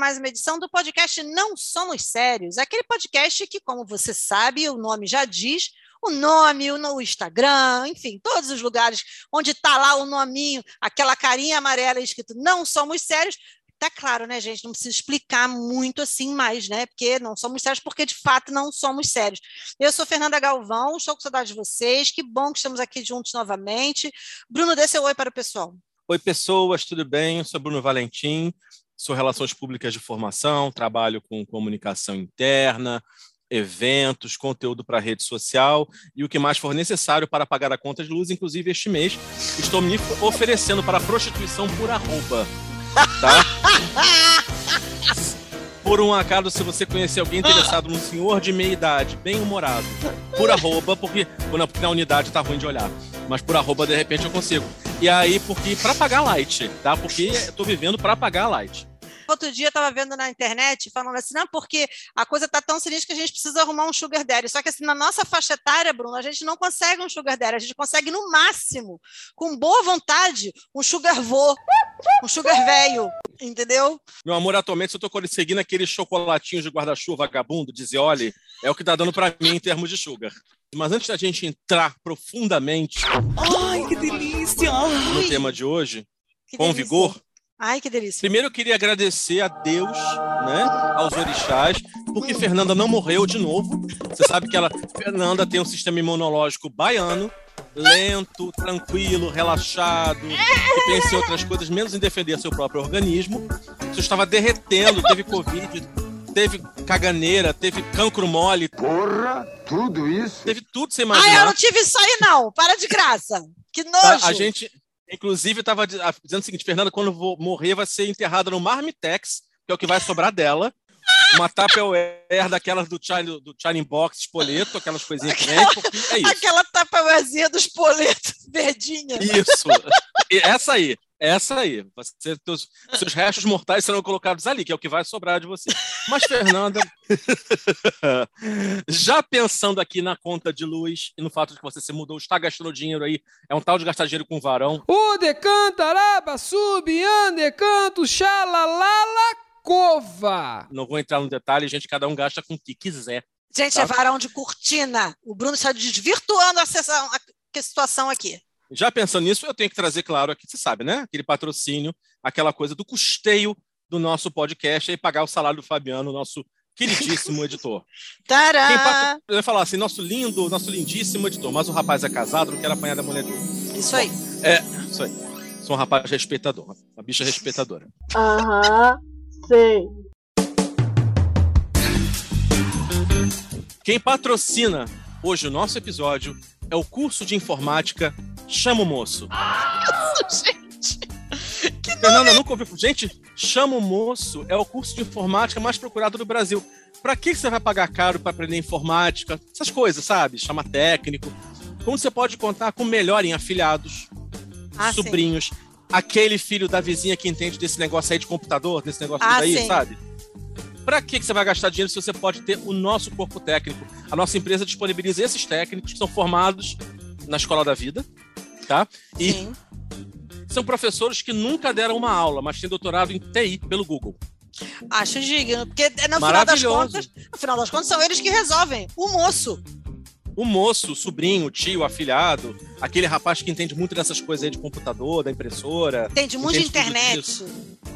mais uma edição do podcast Não Somos Sérios, aquele podcast que, como você sabe, o nome já diz, o nome, o Instagram, enfim, todos os lugares onde está lá o nominho, aquela carinha amarela escrito Não Somos Sérios, tá claro, né, gente? Não precisa explicar muito assim mais, né? Porque não somos sérios, porque de fato não somos sérios. Eu sou Fernanda Galvão, estou com saudade de vocês. Que bom que estamos aqui juntos novamente. Bruno, dê seu oi para o pessoal. Oi, pessoas, tudo bem? Eu sou Bruno Valentim, sou Relações Públicas de Formação, trabalho com comunicação interna, eventos, conteúdo para rede social e o que mais for necessário para pagar a conta de luz, inclusive este mês, estou me oferecendo para prostituição por arroba tá? Por um acaso, se você conhecer alguém interessado num senhor de meia idade, bem humorado, por arroba, porque, porque na unidade tá ruim de olhar, mas por arroba de repente eu consigo. E aí, porque para pagar light, tá? Porque eu tô vivendo para pagar light outro dia estava vendo na internet falando assim, não, porque a coisa está tão sinistra que a gente precisa arrumar um sugar daddy. Só que assim, na nossa faixa etária, Bruno, a gente não consegue um sugar daddy, a gente consegue no máximo, com boa vontade, um sugar vô, um sugar velho, entendeu? Meu amor, atualmente eu estou conseguindo aqueles chocolatinhos de guarda-chuva vagabundo, dizer, olha, é o que está dando para mim em termos de sugar. Mas antes da gente entrar profundamente Ai, que delícia! no tema de hoje, que com delícia. vigor, Ai, que delícia. Primeiro eu queria agradecer a Deus, né, aos orixás, porque Fernanda não morreu de novo. Você sabe que ela, Fernanda tem um sistema imunológico baiano, lento, tranquilo, relaxado, que pensa em outras coisas, menos em defender seu próprio organismo. Você estava derretendo, teve Covid, teve caganeira, teve cancro mole. Porra, tudo isso? Teve tudo, você imagina. Ah, eu não tive isso aí não, para de graça. Que nojo. Tá, a gente, Inclusive, estava dizendo o seguinte: Fernanda, quando morrer, vai ser enterrada no Marmitex, que é o que vai sobrar dela. Uma Tupperware daquelas do China, do China Box, espoleto, aquelas coisinhas que vem, é isso. Aquela Tupperwarezinha do espoleto, verdinha. Isso. essa aí. Essa aí. Você, teus, seus restos mortais serão colocados ali, que é o que vai sobrar de você. Mas, Fernanda, já pensando aqui na conta de luz e no fato de que você se mudou, está gastando dinheiro aí, é um tal de gastar dinheiro com varão. O decantaraba, subian, decanto, xalalala, cova. Não vou entrar no detalhe, gente, cada um gasta com o que quiser. Gente, tá? é varão de cortina. O Bruno está desvirtuando a, sessão, a situação aqui. Já pensando nisso, eu tenho que trazer, claro, aqui, você sabe, né? Aquele patrocínio, aquela coisa do custeio do nosso podcast e pagar o salário do Fabiano, nosso queridíssimo editor. Tará! Quem patro... Eu ia falar assim, nosso lindo, nosso lindíssimo editor, mas o rapaz é casado, não quer apanhar da mulher dele. Isso aí. É, isso aí. Sou um rapaz respeitador, uma bicha respeitadora. Aham, sei. Quem patrocina hoje o nosso episódio é o curso de informática Chama o Moço. Gente! Que Fernanda, nunca ouviu. Gente, Chama o Moço é o curso de informática mais procurado do Brasil. Para que você vai pagar caro para aprender informática? Essas coisas, sabe? Chama técnico. Como você pode contar com melhor em afilhados, ah, sobrinhos, sim. aquele filho da vizinha que entende desse negócio aí de computador, desse negócio ah, aí, sabe? Para que você vai gastar dinheiro se você pode ter o nosso corpo técnico? A nossa empresa disponibiliza esses técnicos que são formados na escola da vida, tá? E Sim. são professores que nunca deram uma aula, mas têm doutorado em TI pelo Google. Acho digno, porque no final das contas, no final das contas são eles que resolvem. O moço o moço, o sobrinho, o tio, o afilhado, aquele rapaz que entende muito dessas coisas aí de computador, da impressora. Entende muito de internet.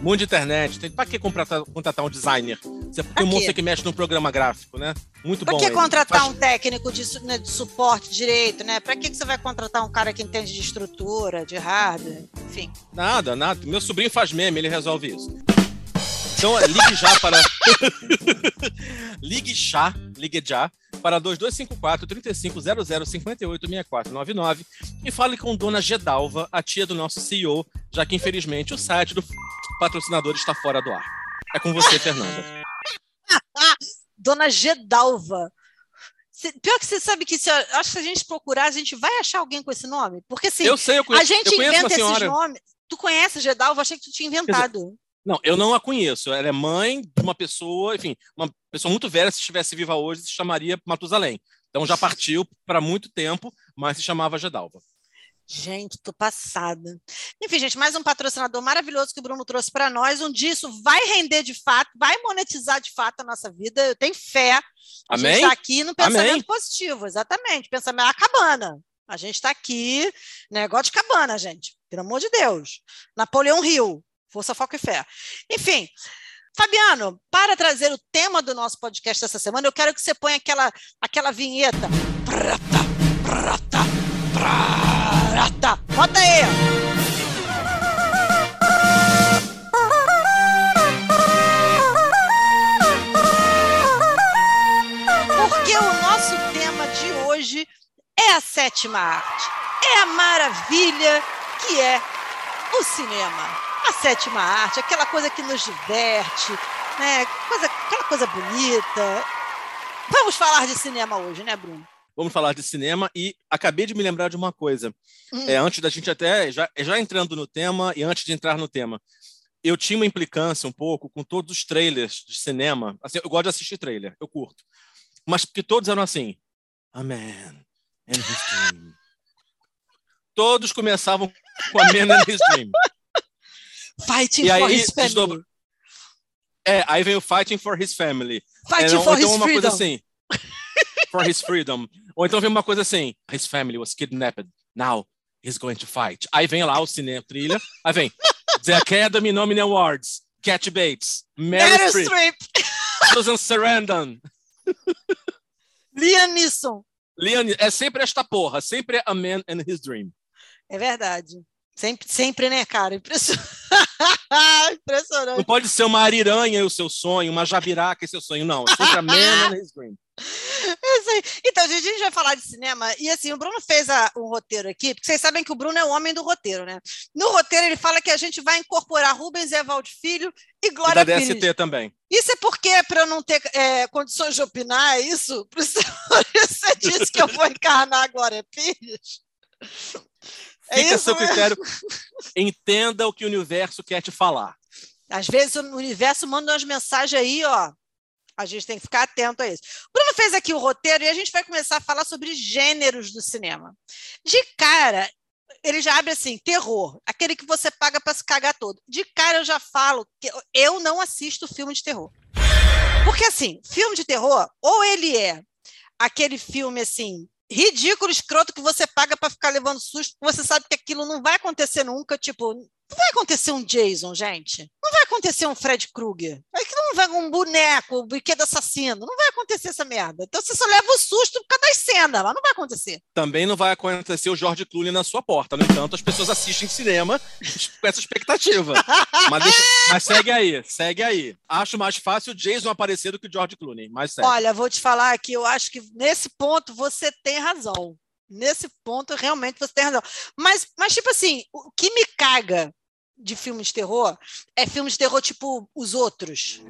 Muito de internet. Tem, pra que contratar, contratar um designer? Você tem um moço que mexe no programa gráfico, né? Muito pra bom. Pra que contratar Faz... um técnico de, né, de, suporte direito, né? Pra que, que você vai contratar um cara que entende de estrutura, de hardware, enfim? Nada, nada. Meu sobrinho faz meme, ele resolve isso. Então, ligue já para. ligue já, ligue já para 2254 3500 58 6499 e fale com Dona Gedalva, a tia do nosso CEO, já que infelizmente o site do patrocinador está fora do ar. É com você, Fernanda. Dona Gedalva. Pior que você sabe que se, acho que se a gente procurar, a gente vai achar alguém com esse nome. Porque assim, eu sei, eu conheço, a gente inventa esses nomes. Tu conhece Gedalva? Achei que tu tinha inventado. Não, eu não a conheço. Ela é mãe de uma pessoa, enfim, uma pessoa muito velha. Se estivesse viva hoje, se chamaria Matusalém. Então já partiu para muito tempo, mas se chamava Gedalva. Gente, tô passada. Enfim, gente, mais um patrocinador maravilhoso que o Bruno trouxe para nós. Um dia isso vai render de fato, vai monetizar de fato a nossa vida. Eu tenho fé. A Amém? gente está aqui no pensamento Amém? positivo, exatamente. Pensamento a cabana. A gente está aqui, negócio de cabana, gente. Pelo amor de Deus. Napoleão Rio, força, foco e fé. Enfim, Fabiano, para trazer o tema do nosso podcast dessa semana, eu quero que você ponha aquela, aquela vinheta. Prata, prata, prata. Bota aí. Porque o nosso tema de hoje é a sétima arte. É a maravilha que é o cinema. A sétima arte, aquela coisa que nos diverte, né? Coisa, aquela coisa bonita. Vamos falar de cinema hoje, né, Bruno? Vamos falar de cinema e acabei de me lembrar de uma coisa. Hum. É, antes da gente até, já, já entrando no tema e antes de entrar no tema, eu tinha uma implicância um pouco com todos os trailers de cinema. Assim, eu gosto de assistir trailer, eu curto. Mas porque todos eram assim, a man and his dream. Todos começavam com a man and his dream. Fighting E for aí, his family. desdobra- É, aí vem o Fighting for His Family. Fighting É, for então his uma freedom. coisa assim. For his freedom. Ou então vem uma coisa assim. His family was kidnapped. Now he's going to fight. Aí vem lá o cinema trilha. Aí vem The Academy Nominee Awards. Cat Bates. Meryl Streep. Susan Sarandon. Liam Neeson. Leon, é sempre esta porra. Sempre a man and his dream. É verdade. Sempre, sempre, né, cara? Impressionante. Impressionante. Não pode ser uma ariranha e o seu sonho, uma jabiraca e seu sonho. Não, é sempre a man. É aí. Então, gente, a gente vai falar de cinema. E assim, o Bruno fez a- um roteiro aqui, porque vocês sabem que o Bruno é o homem do roteiro, né? No roteiro, ele fala que a gente vai incorporar Rubens Evald Filho e E da Glória Pires. DST também. Isso é porque, para eu não ter é, condições de opinar, é isso? Por isso você disse que eu vou encarnar a Glória Pires? É Fica a seu mesmo? critério. Entenda o que o universo quer te falar. Às vezes o universo manda umas mensagens aí, ó. A gente tem que ficar atento a isso. O Bruno fez aqui o roteiro e a gente vai começar a falar sobre gêneros do cinema. De cara, ele já abre assim, terror, aquele que você paga para se cagar todo. De cara eu já falo que eu não assisto filme de terror. Porque assim, filme de terror, ou ele é aquele filme assim, ridículo, escroto, que você paga para ficar levando susto, porque você sabe que aquilo não vai acontecer nunca, tipo, não vai acontecer um Jason, gente. Não vai acontecer um Fred Krueger. Aquilo não vai um boneco, um brinquedo assassino. Não vai acontecer essa merda. Então você só leva o susto por causa das cenas, mas não vai acontecer. Também não vai acontecer o George Clooney na sua porta. No entanto, as pessoas assistem cinema com essa expectativa. Mas, deixa- mas segue aí, segue aí. Acho mais fácil o Jason aparecer do que o George Clooney. Mas segue. Olha, vou te falar que eu acho que nesse ponto você tem razão. Nesse ponto, realmente, você tem razão. Mas, mas tipo assim, o que me caga de filme de terror é filme de terror tipo Os Outros,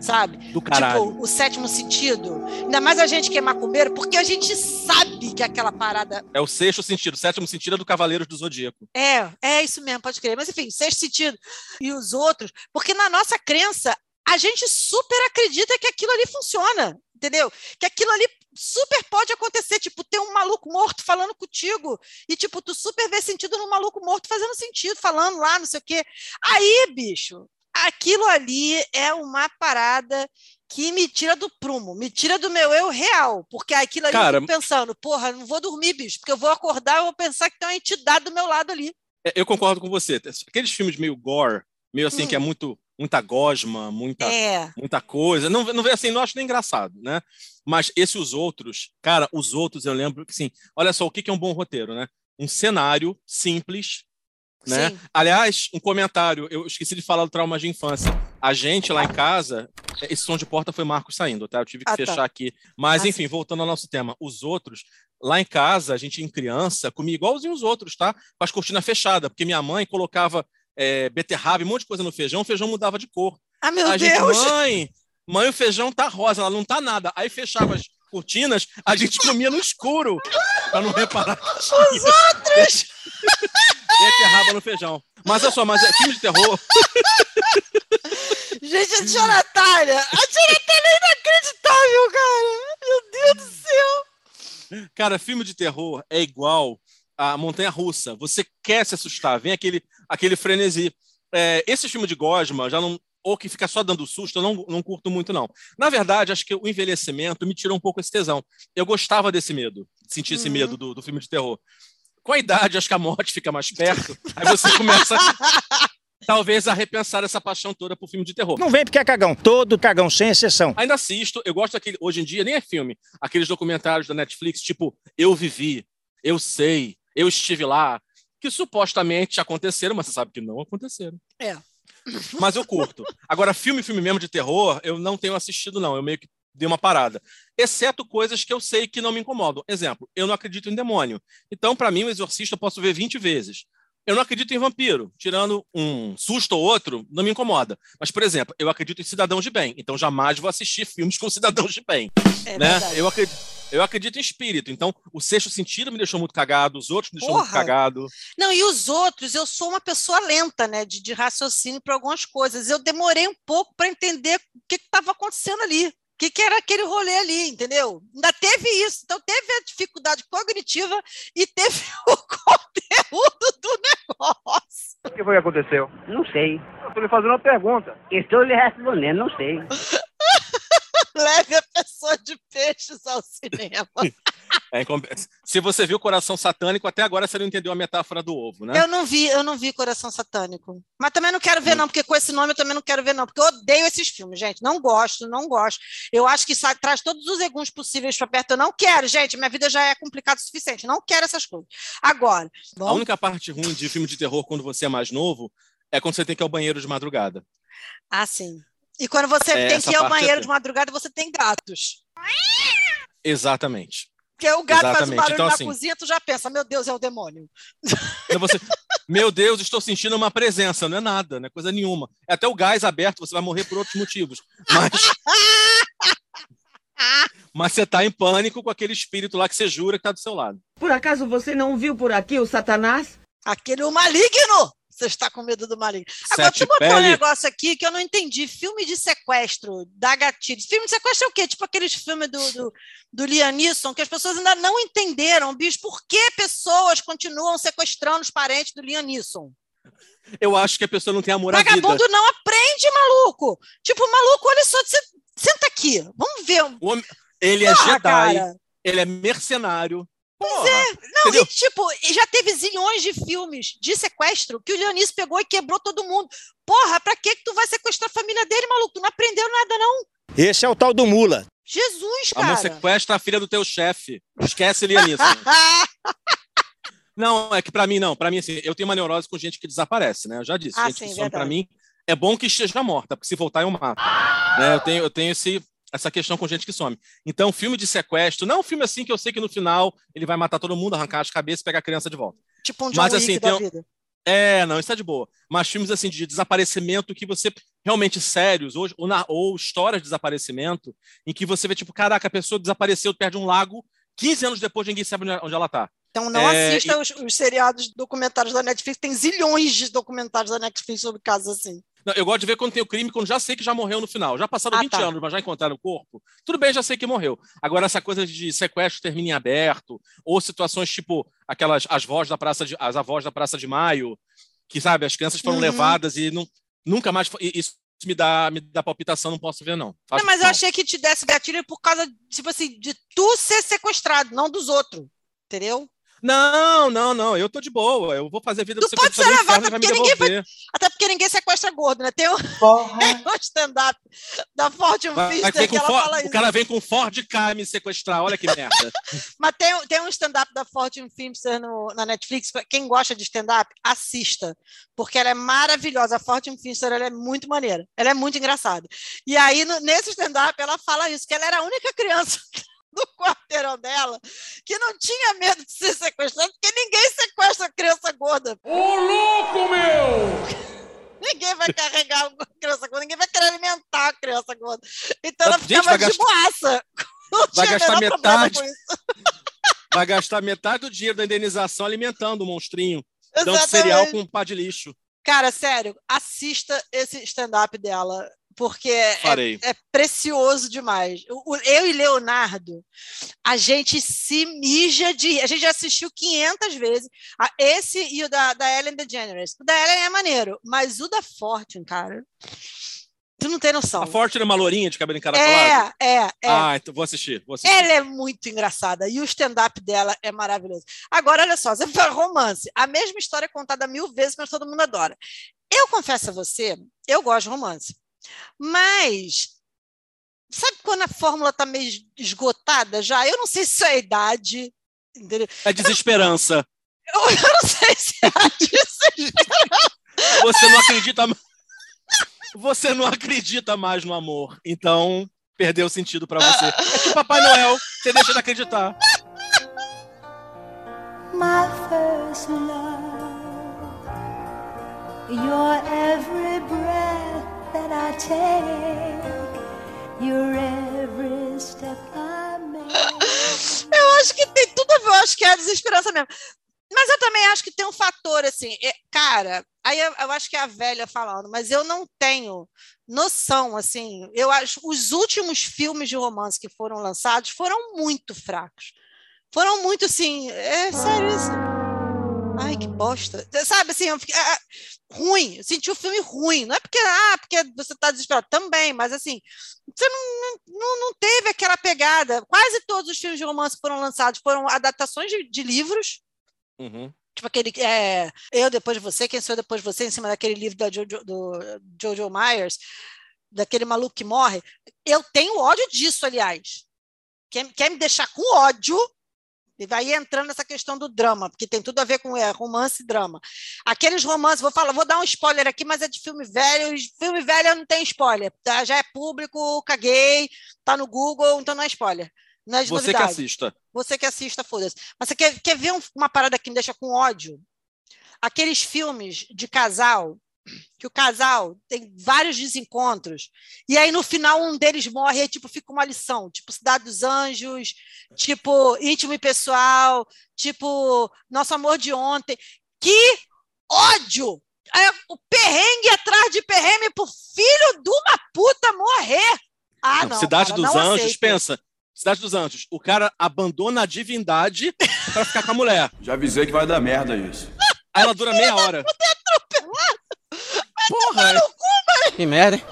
sabe? do caralho. Tipo, o sétimo sentido. Ainda mais a gente que é macumbeiro, porque a gente sabe que aquela parada É o sexto sentido. O sétimo sentido é do Cavaleiros do Zodíaco. É, é isso mesmo, pode crer. Mas enfim, sexto sentido e os outros, porque na nossa crença a gente super acredita que aquilo ali funciona, entendeu? Que aquilo ali super pode acontecer, tipo, ter um maluco morto falando contigo e tipo, tu super vê sentido no maluco morto fazendo sentido, falando lá, não sei o quê. Aí, bicho, aquilo ali é uma parada que me tira do prumo, me tira do meu eu real, porque aquilo ali Cara, eu fico pensando, porra, não vou dormir, bicho, porque eu vou acordar e vou pensar que tem uma entidade do meu lado ali. É, Eu concordo com você. Aqueles filmes meio gore, meio assim, Hum. que é muito, muita gosma, muita, É, muita coisa. Não, não assim, não acho nem engraçado, né? Mas esses os outros, cara, os outros eu lembro que assim, olha só o que que é um bom roteiro, né? Um cenário simples, né? sim. Aliás, um comentário, eu esqueci de falar do trauma de infância. A gente lá em casa, esse som de porta foi Marcos saindo, tá? Eu tive que Ah, tá. fechar aqui. Mas Ah, enfim, voltando ao nosso tema, os outros, lá em casa, a gente em criança comia igualzinho os outros, tá? Com as cortinas fechadas, porque minha mãe colocava é, beterraba, um monte de coisa no feijão, o feijão mudava de cor. Ah, meu a gente, Deus! mãe, mãe, o feijão tá rosa, ela não tá nada. Aí fechava as cortinas, a gente comia no escuro, pra não reparar. Os outros! Beterraba no feijão. Mas olha só, mas é filme de terror. Gente, a tia Natália! A tia Natália é inacreditável, cara! Meu Deus do céu! Cara, filme de terror é igual a montanha russa. Você quer se assustar, vem aquele, aquele frenesi. É, esse filme de Gosma já não. Ou que fica só dando susto, eu não, não curto muito, não. Na verdade, acho que o envelhecimento me tirou um pouco esse tesão. Eu gostava desse medo, sentir esse Uhum. medo do, do filme de terror. Com a idade, acho que a morte fica mais perto, aí você começa, talvez, a repensar essa paixão toda por filme de terror. Não vem porque é cagão. Todo cagão, sem exceção. Ainda assisto, eu gosto daquele. Hoje em dia nem é filme, aqueles documentários da Netflix, tipo Eu Vivi, Eu Sei, Eu Estive Lá, que supostamente aconteceram, mas você sabe que não aconteceram. É. Mas eu curto. Agora, filme, filme mesmo de terror, eu não tenho assistido, não. Eu meio que dei uma parada. Exceto coisas que eu sei que não me incomodam. Exemplo, eu não acredito em demônio. Então, para mim, o Exorcista eu posso ver 20 vezes. Eu não acredito em vampiro. Tirando um susto ou outro, não me incomoda. Mas, por exemplo, eu acredito em cidadãos de bem. Então, jamais vou assistir filmes com cidadãos de bem. É né? verdade. Eu, acredito, eu acredito em espírito. Então, o sexto sentido me deixou muito cagado, os outros me deixou muito cagado. Não, e os outros, eu sou uma pessoa lenta, né, de, de raciocínio para algumas coisas. Eu demorei um pouco para entender o que estava acontecendo ali. O que, que era aquele rolê ali, entendeu? Ainda teve isso. Então, teve a dificuldade cognitiva e teve o conteúdo do negócio. O que foi que aconteceu? Não sei. Eu estou lhe fazendo uma pergunta. Estou lhe respondendo, não sei. Leve a pessoa de peixes ao cinema. É incom- se você viu Coração Satânico, até agora você não entendeu a metáfora do ovo, né? Eu não vi, eu não vi Coração Satânico. Mas também não quero ver, não, porque com esse nome eu também não quero ver, não, porque eu odeio esses filmes, gente. Não gosto, não gosto. Eu acho que sa- traz todos os eguns possíveis para perto. Eu não quero, gente. Minha vida já é complicada o suficiente. Não quero essas coisas. Agora, A bom, única parte ruim de filme de terror quando você é mais novo é quando você tem que ir ao banheiro de madrugada. assim. E quando você É, tem que ir ao é banheiro ter. de madrugada, você tem gatos. Exatamente. Porque o gato faz um Exatamente. barulho Então, na assim- cozinha, tu já pensa, meu Deus, é o demônio. Então você, meu Deus, estou sentindo uma presença. Não é nada, não é coisa nenhuma. É até o gás aberto, você vai morrer por outros motivos. Mas, mas você está em pânico com aquele espírito lá que você jura que está do seu lado. Por acaso você não viu por aqui o Satanás? Aquele o maligno! Você está com medo do maligno. Agora, Sete tu botou um pele. negócio aqui que eu não entendi. Filme de sequestro, da gatilho. Filme de sequestro é o quê? Tipo aqueles filmes do, do, do Liam Neeson, que as pessoas ainda não entenderam, bicho. Por que pessoas continuam sequestrando os parentes do Liam Neeson? Eu acho que a pessoa não tem amor à vida. Vagabundo não aprende, maluco. Tipo, maluco, olha só, você- senta aqui. Vamos ver. Homem- Ele é Porra, Jedi, cara. ele é mercenário. Porra, Não, entendeu? e tipo, já teve zilhões de filmes de sequestro que o Leonis pegou e quebrou todo mundo. Porra, pra que que tu vai sequestrar a família dele, maluco? Tu não aprendeu nada, não. Esse é o tal do mula. Jesus, Amor, cara. sequestra a filha do teu chefe. Esquece ele nisso. Não, é que pra mim não. Pra mim assim, eu tenho uma neurose com gente que desaparece, né? Eu já disse, Ah, gente sim, que some pra mim é bom que esteja morta, porque se voltar eu mato. Né? Eu tenho, eu tenho esse, essa questão com gente que some. Então, filme de sequestro, não é um filme assim que eu sei que no final ele vai matar todo mundo, arrancar as cabeças e pegar a criança de volta. tipo um John Mas, assim, da um- vida. É, não, isso é de boa. Mas filmes assim de desaparecimento que você realmente sérios, ou, ou, na- ou histórias de desaparecimento, em que você vê, tipo, caraca, a pessoa desapareceu perto de um lago, 15 anos depois ninguém sabe onde- ela tá. Então não É, assista os, os seriados documentários da Netflix. Tem zilhões de documentários da Netflix sobre casos assim. Não, eu gosto de ver quando tem o crime, quando já sei que já morreu no final. Já passaram Ah, 20 tá. anos, mas já encontraram o corpo. Tudo bem, já sei que morreu. Agora, essa coisa de sequestro termina em aberto, ou situações tipo aquelas as vozes da Praça de, as avós da Praça de Maio, que sabe, as crianças foram Uhum. levadas e não, nunca mais. e- Isso me dá, me dá palpitação, não posso ver, não. Acho não, mas eu não. achei que te desse gatilho por causa, tipo assim, de tu ser sequestrado, não dos outros. Entendeu? Não, não, não. Eu tô de boa. Eu vou fazer a vida do pode ser do inferno levado, vai me porque ninguém devolver. Até porque ninguém sequestra gordo, né? Tem um, um stand-up da Fortune Vai- vai Fister ter que ela Ford- fala o isso. cara vem com Ford K me sequestrar. Olha que merda. Mas tem, um- tem um stand-up da Fortune Filmster no, na Netflix. Quem gosta de stand-up, assista. Porque ela é maravilhosa. A Fortune Filmster ela é muito maneira. Ela é muito engraçada. E aí, no- nesse stand-up, ela fala isso, que ela era a única criança do quarteirão dela que não tinha medo de ser sequestrada, porque ninguém sequestra criança gorda. Ô louco, meu! Ninguém vai carregar uma criança gorda, ninguém vai querer alimentar a criança gorda. Então ela Gente, ficava de gastar- boaça. Não vai gastar metade. Vai gastar metade do dinheiro da indenização alimentando o monstrinho. Dando cereal com um pá de lixo. Cara, sério, assista esse stand-up dela. Porque é, é precioso demais. Eu e Leonardo, a gente se mija de. A gente já assistiu 500 vezes. Esse e o da, da Ellen DeGeneres. O da Ellen é maneiro, mas o da Fortune, cara, tu não tem noção. A Fortune é uma lourinha de cabelo encaracolado? É, é, é. Ah, então vou assistir. Vou assistir. Ela é muito engraçada e o stand-up dela é maravilhoso. Agora, olha só, você fala romance. A mesma história é contada mil vezes, mas todo mundo adora. Eu confesso a você, eu gosto de romance. Mas, sabe quando a fórmula está meio esgotada já? Eu não sei se isso é a idade. Entendeu? É desesperança. Eu, eu não sei se é a desesperança. Você não acredita Você não acredita mais no amor. Então, perdeu o sentido pra você. É tipo Papai Noel, você deixa de acreditar. my first love. Your every Eu acho que tem tudo a ver, eu acho que é a desesperança mesmo. Mas eu também acho que tem um fator assim, é- cara, aí eu, eu acho que é a velha falando, mas eu não tenho noção, assim, eu acho os últimos filmes de romance que foram lançados foram muito fracos. Foram muito assim, é sério isso. Ai, que bosta. Sabe assim, eu fiquei, ah, ah, ruim, eu senti o filme ruim. Não é porque, ah, porque você está desesperado, também, mas assim, você não, não, não teve aquela pegada. Quase todos os filmes de romance que foram lançados foram adaptações de, de livros, Uhum. tipo aquele é, Eu Depois de Você, Quem Sou Eu Depois de Você, em cima daquele livro da Jojo, do Jojo Myers, daquele maluco que morre. Eu tenho ódio disso, aliás. Quer, quer me deixar com ódio, e vai entrando nessa questão do drama, porque tem tudo a ver com é, romance e drama. Aqueles romances, vou falar, vou dar um spoiler aqui, mas é de filme velho, filme velho não tem spoiler, tá? já é público, caguei, tá no Google, então não é spoiler. Não é de Você que novidade. assista. Você que assista, foda-se. Mas você quer, quer ver um- uma parada que me deixa com ódio? Aqueles filmes de casal, que o casal tem vários desencontros, e aí no final um deles morre, e aí tipo, fica uma lição, tipo Cidade dos Anjos, tipo Íntimo e Pessoal, tipo Nosso Amor de Ontem. Que ódio! É o perrengue atrás de perrengue pro filho de uma puta morrer. Ah, não. Cidade cara, dos não Anjos, aceito. pensa. Cidade dos Anjos. O cara abandona a divindade pra ficar com a mulher. Já avisei que vai dar merda isso. Aí ela dura meia hora. Porra, Que merda, hein?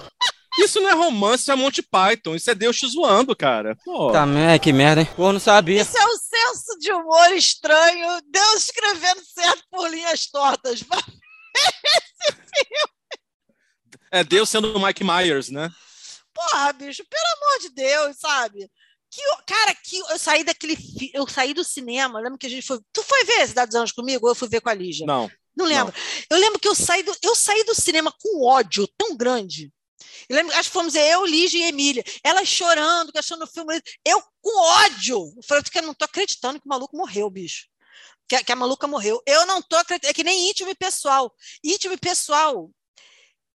isso não é romance, isso é Monty Python. Isso é Deus te zoando, cara. Pô. Tá, merda, que merda, hein? Pô, não sabia. Isso é um senso de humor estranho, Deus escrevendo certo por linhas tortas. É Deus sendo o Mike Myers, né? Porra, bicho, pelo amor de Deus, sabe? Que, o- cara, que eu saí daquele. Eu saí do cinema, lembro que a gente foi. Tu foi ver Cidade dos Anjos comigo ou eu fui ver com a Lígia? Não. Não lembro. Eu lembro que eu saí do, eu saí do cinema com ódio tão grande. Eu lembro, acho que fomos eu, Lígia e Emília. Elas chorando, que achando o filme. Eu com ódio. Eu falei, eu não tô acreditando que o maluco morreu, bicho. Que, a- que a maluca morreu. Eu não tô acreditando. É que nem íntimo e pessoal. Íntimo e pessoal.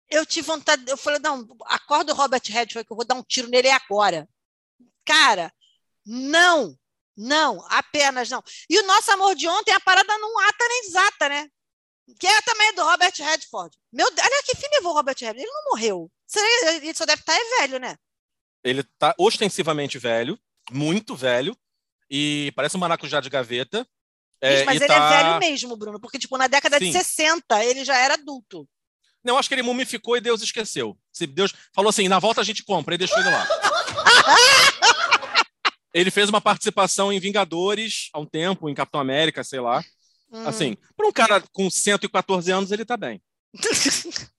Eu tive vontade. Eu falei, não, acorda o Robert Redford que eu vou dar um tiro nele agora. Cara, não. Não, apenas não. E o nosso amor de ontem, a parada não ata nem desata, né? Que é também do Robert Redford. Meu Deus, olha que fim levou o Robert Redford. Ele não morreu. Ele só deve estar é velho, né? Ele tá ostensivamente velho, muito velho, e parece um maracujá de gaveta. É, Mas ele tá- é velho mesmo, Bruno, porque tipo na década de Sim. 60 ele já era adulto. Não, acho que ele mumificou e Deus esqueceu. Se Deus falou assim, na volta a gente compra, e deixou ele lá. ele fez uma participação em Vingadores há um tempo, em Capitão América, sei lá. Hum. Assim, para um cara com 114 anos, ele tá bem.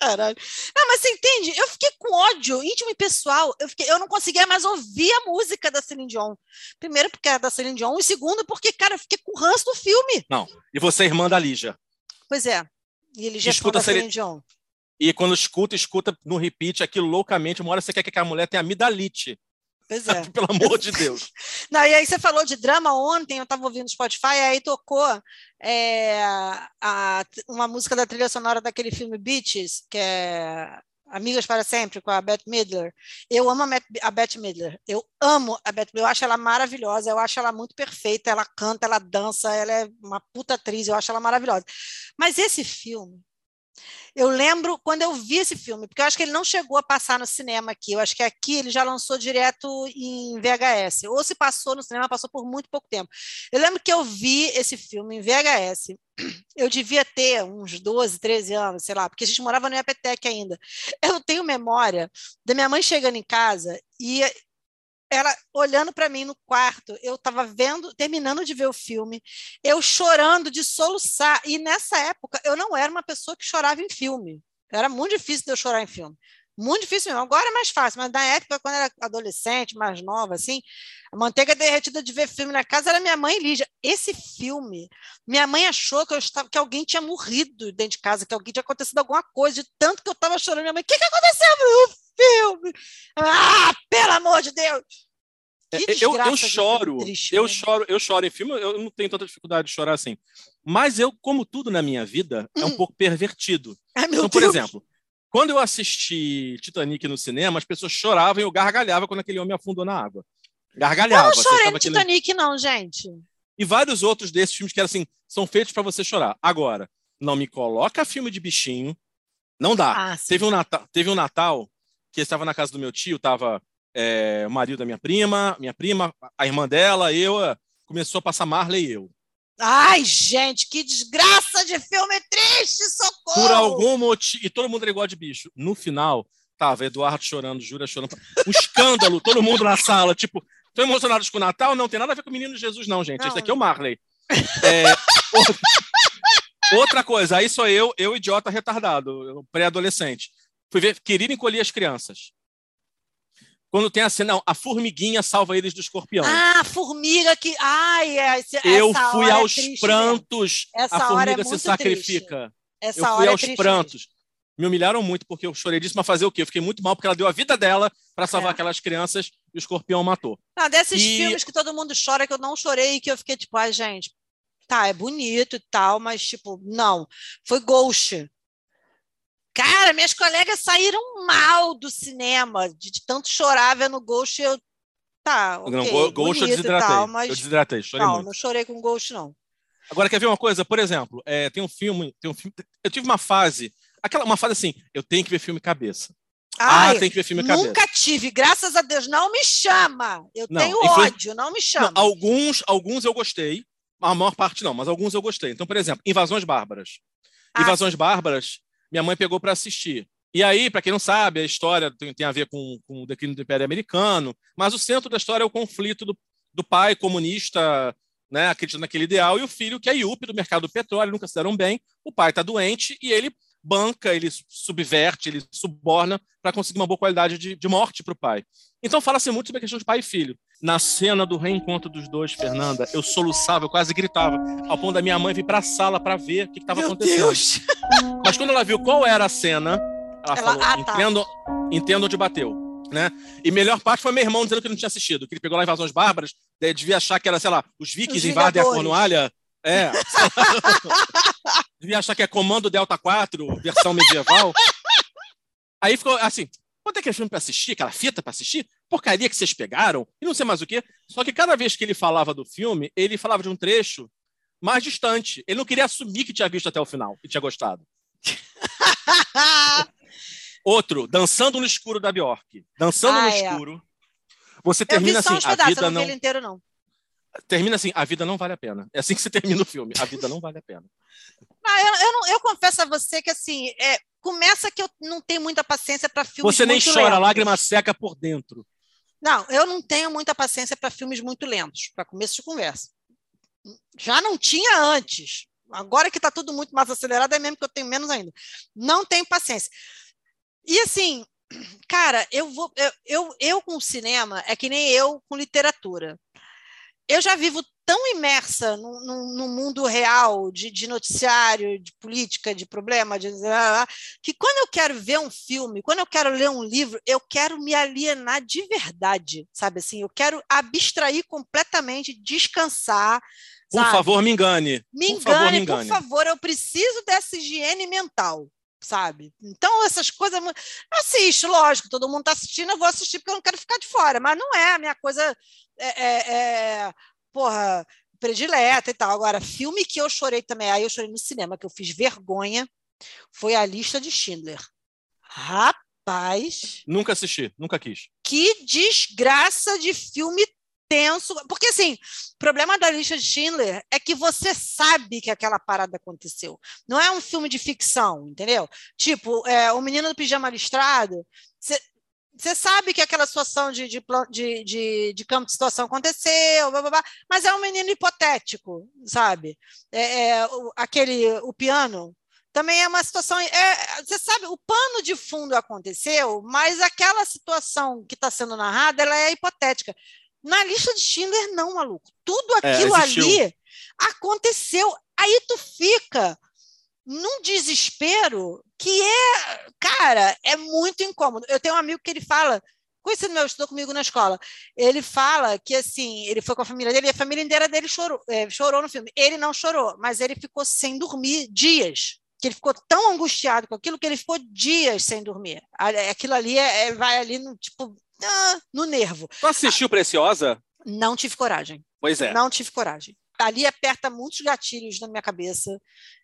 Caralho. Não, mas você entende? Eu fiquei com ódio íntimo e pessoal. Eu, fiquei, eu não conseguia mais ouvir a música da Celine Dion. Primeiro, porque era da Celine Dion. E segundo, porque, cara, eu fiquei com o ranço do filme. Não. E você é irmã da Lígia. Pois é. E ele já Escuta da Celine- Celine Dion. E quando escuta, escuta no repeat aquilo loucamente. Uma hora você quer que a mulher tenha amidalite. Pois é. Pelo amor de Deus. Não, e aí você falou de drama ontem, eu estava ouvindo Spotify, aí tocou é, a- uma música da trilha sonora daquele filme Beaches, que é Amigas para Sempre, com a Bette Midler. Eu amo a, Bette Midler, eu amo a Bette Midler, eu acho ela maravilhosa, eu acho ela muito perfeita, ela canta, ela dança, ela é uma puta atriz, eu acho ela maravilhosa. Mas esse filme, Eu lembro quando eu vi esse filme, porque eu acho que ele não chegou a passar no cinema aqui. Eu acho que aqui ele já lançou direto em VHS. Ou se passou no cinema, passou por muito pouco tempo. Eu lembro que eu vi esse filme em VHS. Eu devia ter uns 12, 13 anos, sei lá, porque a gente morava no Iapetec ainda. Eu tenho memória da minha mãe chegando em casa e ela olhando para mim no quarto, eu estava vendo, terminando de ver o filme, eu chorando de soluçar. E nessa época eu não era uma pessoa que chorava em filme. Era muito difícil de eu chorar em filme. Muito difícil mesmo. Agora é mais fácil, mas na época, quando era adolescente, mais nova, assim, a manteiga derretida de ver filme na casa era minha mãe Lígia. Esse filme, minha mãe achou que, eu estava, que alguém tinha morrido dentro de casa, que alguém tinha acontecido alguma coisa, de tanto que eu estava chorando. Minha mãe, o que, que aconteceu no filme? Ah, pelo amor de Deus! É, eu, eu choro, triste, eu né? choro, eu choro em filme, eu não tenho tanta dificuldade de chorar assim. Mas eu, como tudo na minha vida, hum. é um hum. pouco pervertido. Ai, então, por exemplo, quando eu assisti Titanic no cinema, as pessoas choravam e eu gargalhava quando aquele homem afundou na água. Gargalhava. Eu não chorei no Titanic, não, gente. E vários outros desses filmes que eram assim, são feitos para você chorar. Agora, não me coloca filme de bichinho. Não dá. Ah, teve, um Natal, teve um Natal que estava na casa do meu tio, estava é, o marido da minha prima, minha prima, a irmã dela, eu, começou a passar Marley e eu. Ai, gente, que desgraça de filme triste, socorro! Por algum motivo. E todo mundo é igual de bicho. No final, tava Eduardo chorando, Júlia chorando. Um escândalo, todo mundo na sala. Tipo, estão emocionados com o Natal? Não tem nada a ver com o menino Jesus, não, gente. Não. Esse aqui é o Marley. É, outra coisa, aí sou eu, eu idiota retardado, pré-adolescente. Fui ver Querer Encolher as Crianças. Quando tem a cena, não, a formiguinha salva eles do escorpião. Ah, a formiga que. Ai, é, essa Eu fui aos é prantos. Essa a formiga é se sacrifica. Essa eu fui hora aos é prantos. Me humilharam muito porque eu chorei disso, mas fazer o quê? Eu fiquei muito mal porque ela deu a vida dela para salvar é. aquelas crianças e o escorpião matou. Não, desses e... filmes que todo mundo chora, que eu não chorei e que eu fiquei tipo, ai, gente, tá, é bonito e tal, mas tipo, não. Foi Ghost. Cara, minhas colegas saíram mal do cinema, de, de tanto chorar vendo Ghost. Eu, tá, okay, não, Ghost eu desidratei. Tal, mas... Eu desidratei, chorei não, muito. não chorei com Ghost, não. Agora, quer ver uma coisa? Por exemplo, é, tem um filme, tem um filme. Eu tive uma fase, aquela uma fase assim, eu tenho que ver filme cabeça. Ai, ah, tem que ver filme cabeça. Nunca tive, graças a Deus. Não me chama. Eu não, tenho ódio, não me chama. Não, alguns, alguns eu gostei. A maior parte não, mas alguns eu gostei. Então, por exemplo, Invasões Bárbaras. Ah, Invasões sim. Bárbaras minha mãe pegou para assistir. E aí, para quem não sabe, a história tem, tem a ver com, com, o declínio do Império Americano, mas o centro da história é o conflito do, do pai comunista, né, acreditando naquele ideal, e o filho, que é IUP do mercado do petróleo, nunca se deram bem. O pai está doente e ele banca, ele subverte, ele suborna para conseguir uma boa qualidade de, de morte para o pai. Então fala-se muito sobre a questão de pai e filho. Na cena do reencontro dos dois, Fernanda, eu soluçava, eu quase gritava, ao ponto da minha mãe vir para a sala para ver o que estava acontecendo. Deus. Mas quando ela viu qual era a cena, ela, ela falou: ah, tá. entendo, entendo onde bateu. Né? E melhor parte foi meu irmão dizendo que não tinha assistido, que ele pegou lá Invasões Bárbaras, devia achar que era, sei lá, os vikings os invadem a Cornualha. É. devia achar que é Comando Delta 4, versão medieval. Aí ficou assim, quando é que é filme para assistir, aquela fita para assistir? Porcaria que vocês pegaram, e não sei mais o quê. Só que cada vez que ele falava do filme, ele falava de um trecho mais distante. Ele não queria assumir que tinha visto até o final, que tinha gostado. Outro, Dançando no Escuro da Bjork. Dançando ah, no é. Escuro. Você termina assim, a vida não... inteiro, não. Termina assim, a vida não vale a pena. É assim que você termina o filme. A vida não vale a pena. Ah, eu, eu, não, eu confesso a você que assim, é, começa que eu não tenho muita paciência para filmes Você nem chora, lentos. lágrima seca por dentro. Não, eu não tenho muita paciência para filmes muito lentos, para começo de conversa. Já não tinha antes. Agora que está tudo muito mais acelerado, é mesmo que eu tenho menos ainda. Não tenho paciência. E assim, cara, eu vou. Eu, eu, eu com cinema é que nem eu com literatura. Eu já vivo tão imersa no, no, no mundo real de, de, noticiário, de política, de problema, de, que quando eu quero ver um filme, quando eu quero ler um livro, eu quero me alienar de verdade, sabe assim? Eu quero abstrair completamente, descansar. Por sabe? favor, me engane. Me engane, por favor, me engane. Por favor, eu preciso dessa higiene mental sabe? Então, essas coisas. Assiste, lógico, todo mundo está assistindo, eu vou assistir porque eu não quero ficar de fora, mas não é a minha coisa. É, é, é, porra, predileta e tal. Agora, filme que eu chorei também, aí eu chorei no cinema, que eu fiz vergonha. foi a lista de Schindler. Rapaz, Nunca assisti, nunca quis. que desgraça de filme tenso. Porque, assim, o problema da lista de Schindler é que você sabe que aquela parada aconteceu. Não é um filme de ficção, entendeu? Tipo, é, o menino do pijama listrado. Você sabe que aquela situação de, de, de, de, de campo de situação aconteceu, blá, blá, blá, mas é um menino hipotético, sabe? É, é, o, aquele, o piano também é uma situação. é, Você sabe, o pano de fundo aconteceu, mas aquela situação que está sendo narrada ela é hipotética. Na lista de Schindler, não, maluco. Tudo É, aquilo existiu. ali aconteceu. Aí tu fica num desespero que é, cara, é muito incômodo. Eu tenho um amigo que ele fala, conhecido meu, estudou comigo na escola, ele fala que assim, ele foi com a família dele e a família inteira dele chorou, é, chorou no filme. Ele não chorou, mas ele ficou sem dormir dias. Que ele ficou tão angustiado com aquilo que ele ficou dias sem dormir. Aquilo ali é, é- vai ali no tipo ah, no nervo. Tu assistiu Preciosa? Não tive coragem. Pois é. Não tive coragem. Ali aperta muitos gatilhos na minha cabeça,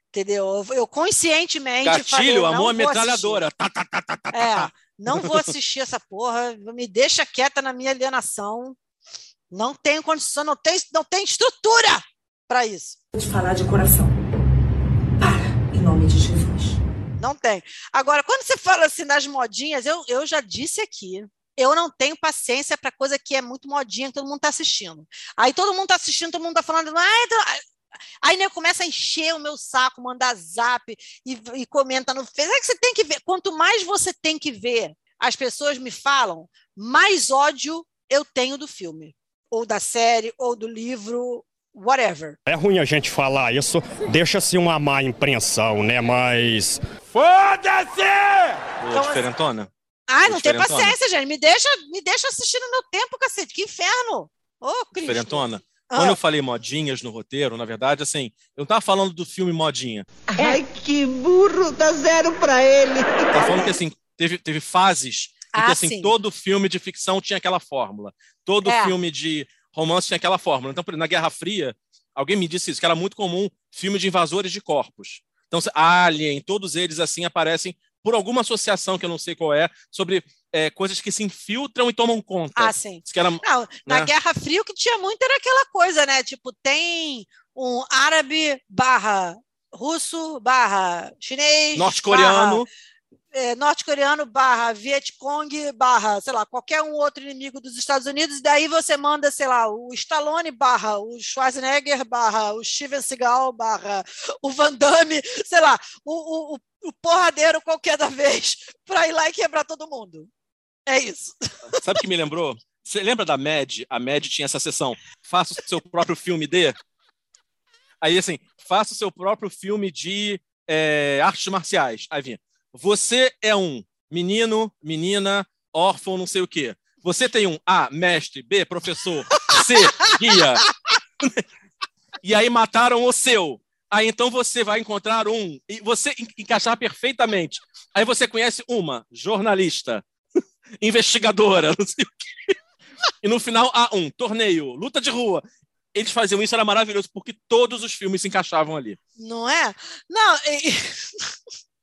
entendeu? Eu, eu conscientemente falei, Gatilho, não amor, vou metralhadora. Tá, tá, tá, tá, tá, assistir. É, tá. não vou assistir essa porra. Me deixa quieta na minha alienação. Não tenho condição, não tenho, não tenho estrutura para isso. Vou te falar de coração. Para, em nome de Jesus. Não tem. Agora, quando você fala assim das modinhas, eu, eu já disse aqui. Eu não tenho paciência para coisa que é muito modinha, que todo mundo está assistindo. Aí todo mundo está assistindo, todo mundo está falando. Aí né, começa a encher o meu saco, mandar zap e, e comenta no Facebook. É que você tem que ver. Quanto mais você tem que ver, as pessoas me falam, mais ódio eu tenho do filme, ou da série, ou do livro, whatever. É ruim a gente falar isso, deixa-se uma má impressão, né? Mas. Foda-se! Ô, Então, diferentona. Ai, não tem paciência, gente. Me deixa, me deixa assistir no meu tempo, cacete. Que inferno! Ô, Cristo. Diferentona. Ah. Quando eu falei modinhas no roteiro, na verdade, assim, eu não tava falando do filme modinha. Ai, que burro, dá zero pra ele. Eu tava falando que, assim, teve, teve fases em que, Ah, assim, sim. todo filme de ficção tinha aquela fórmula. Todo É. filme de romance tinha aquela fórmula. Então, por exemplo, na Guerra Fria, alguém me disse isso, que era muito comum filme de invasores de corpos. Então, Alien, todos eles, assim, aparecem por alguma associação que eu não sei qual é, sobre é, coisas que se infiltram e tomam conta. Ah, sim. Era, Não, na né? Guerra Fria o que tinha muito era aquela coisa, né? Tipo, tem um árabe barra russo barra chinês norte-coreano. é, norte-coreano barra Vietcong barra, sei lá, qualquer um outro inimigo dos Estados Unidos, e daí você manda, sei lá, o Stallone barra o Schwarzenegger barra o Steven Seagal barra o Van Damme, sei lá, o, o, o- o porradeiro qualquer da vez para ir lá e quebrar todo mundo. É isso. Sabe o que me lembrou? Você lembra da MED? A MED tinha essa sessão. Faça o seu próprio filme de. Aí, assim, faça o seu próprio filme de é, artes marciais. Aí vinha. Você é um menino, menina, órfão, não sei o quê. Você tem um A, mestre, B, professor, C, guia. E aí mataram o seu. Aí então você vai encontrar um. E você en- encaixar perfeitamente. Aí você conhece uma jornalista investigadora, não sei o quê. E no final há um torneio, luta de rua. Eles faziam isso, era maravilhoso, porque todos os filmes se encaixavam ali. Não é? Não, e-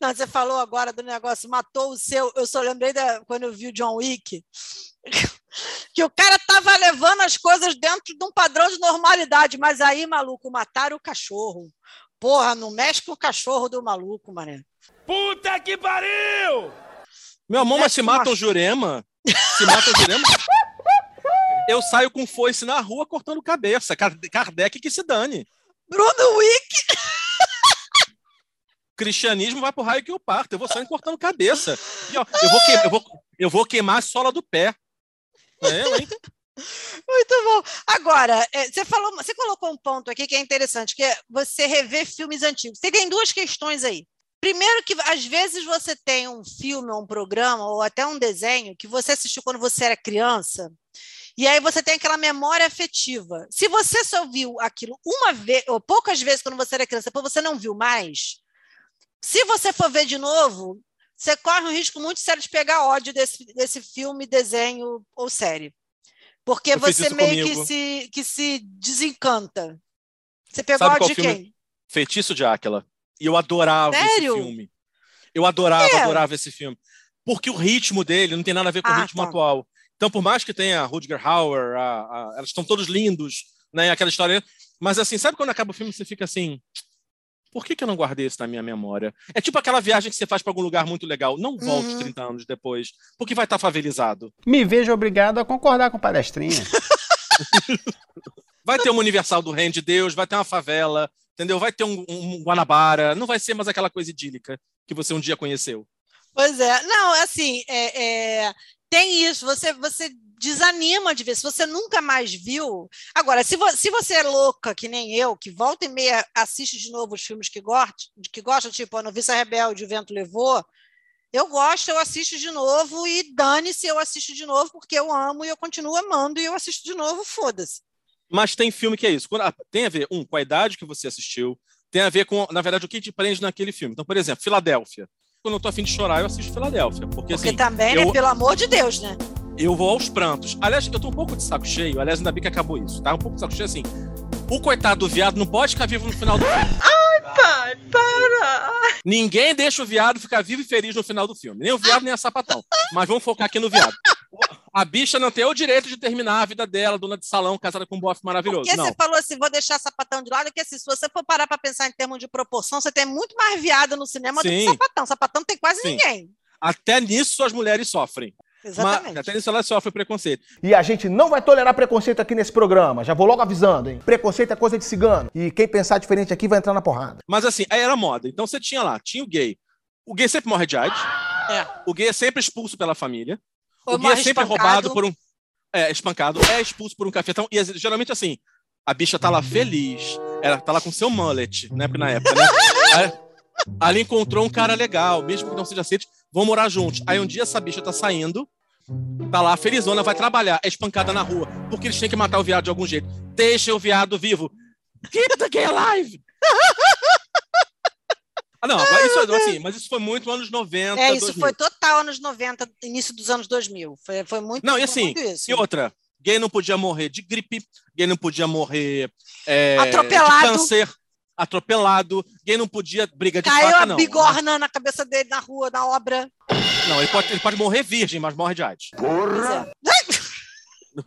não, você falou agora do negócio, matou o seu. Eu só lembrei da, quando eu vi o John Wick, que o cara tava levando as coisas dentro de um padrão de normalidade, mas aí, maluco, mataram o cachorro. Porra, não mexe com o cachorro do maluco, mané. Puta que pariu! Meu amor, mas se Mexe matam uma- o Jurema, se matam o Jurema, eu saio com foice na rua cortando cabeça. Kard- Kardec que se dane. Bruno Wick! Cristianismo vai pro raio que eu parto. Eu vou saindo cortando cabeça. E, ó, eu, vou queimar, eu, vou, eu vou queimar a sola do pé. É, hein? Muito bom. Agora, é, você falou, você colocou um ponto aqui que é interessante, que é você rever filmes antigos. Você tem duas questões aí. Primeiro que às vezes você tem um filme ou um programa ou até um desenho que você assistiu quando você era criança, e aí você tem aquela memória afetiva. Se você só viu aquilo uma vez ou poucas vezes quando você era criança, depois você não viu mais, se você for ver de novo, você corre um risco muito sério de pegar ódio desse, desse filme, desenho ou série. Porque Eu você meio comigo. que se, que se desencanta. Você pegou Sabe ódio de filme? quem? Feitiço de Áquila. E eu adorava Sério? esse filme. Eu adorava, quê? adorava esse filme. Porque o ritmo dele não tem nada a ver com o Ah, ritmo tá. atual. Então, por mais que tenha a Rutger Hauer, a- a- elas estão todos lindos, né? Aquela história. Mas assim, sabe quando acaba o filme você fica assim. Por que, que eu não guardei isso na minha memória? É tipo aquela viagem que você faz para algum lugar muito legal. Não volte Uhum. 30 anos depois, porque vai estar favelizado. Me vejo obrigado a concordar com o palestrinha. Vai ter uma Universal do Reino de Deus, vai ter uma favela, entendeu? Vai ter um, um Guanabara, não vai ser mais aquela coisa idílica que você um dia conheceu. Pois é. Não, assim, é, é, tem isso. Você, você desanima de ver. Se você nunca mais viu. Agora, se, vo- se você é louca, que nem eu, que volta e meia assiste de novo os filmes que gosta, que gosta tipo A Noviça Rebelde, O Vento Levou. Eu gosto, eu assisto de novo e dane-se, eu assisto de novo porque eu amo e eu continuo amando e eu assisto de novo, foda-se. Mas tem filme que é isso. Ah, tem a ver, um, com a idade que você assistiu, tem a ver com, na verdade, o que te prende naquele filme. Então, por exemplo, Filadélfia. Quando eu tô afim de chorar, eu assisto Filadélfia. Porque, Porque assim, também, eu, né, pelo amor de Deus, né? Eu vou aos prantos. Aliás, eu tô um pouco de saco cheio. Aliás, ainda bem que acabou isso, tá? Um pouco de saco cheio, assim. O coitado do viado não pode ficar vivo no final do filme. Ai, pai, para! Ninguém deixa o viado ficar vivo e feliz no final do filme. Nem o viado, nem a sapatão. Mas vamos focar aqui no viado. A bicha não tem o direito de terminar a vida dela, dona de salão, casada com um bofe maravilhoso. Porque Não. você falou assim, vou deixar sapatão de lado, porque assim, se você for parar para pensar em termos de proporção, você tem muito mais viado no cinema do que Sim. sapatão. Sapatão tem quase Sim. ninguém. Até nisso as mulheres sofrem. Exatamente. Mas, até nisso elas sofrem preconceito. E a gente não vai tolerar preconceito aqui nesse programa. Já vou logo avisando, hein? Preconceito é coisa de cigano. E quem pensar diferente aqui vai entrar na porrada. Mas assim, aí era moda. Então você tinha lá, tinha o gay. O gay sempre morre de AIDS. É. O gay é sempre expulso pela família. Ou o gay é sempre espancado. roubado por um. É, espancado. É expulso por um cafetão. E geralmente assim, a bicha tá lá feliz. Ela tá lá com seu mullet, né? Porque na época, né? Encontrou um cara legal, mesmo que não seja aceito, vão morar juntos. Aí um dia essa bicha tá saindo, tá lá, felizona, vai trabalhar, é espancada na rua, porque eles têm que matar o viado de algum jeito. Deixa o viado vivo. Keep the gay alive! Ah, não, isso, assim, mas isso foi muito anos 90. É, isso 2000. foi total anos 90, início dos anos 2000. Foi, foi muito Não, e assim, e outra, gay não podia morrer de gripe, gay não podia morrer é, Atropelado. de câncer, atropelado, gay não podia briga de Caiu faca, a não. bigorna na cabeça dele na rua, na obra. Não, ele pode, ele pode morrer virgem, mas morre de AIDS. Porra!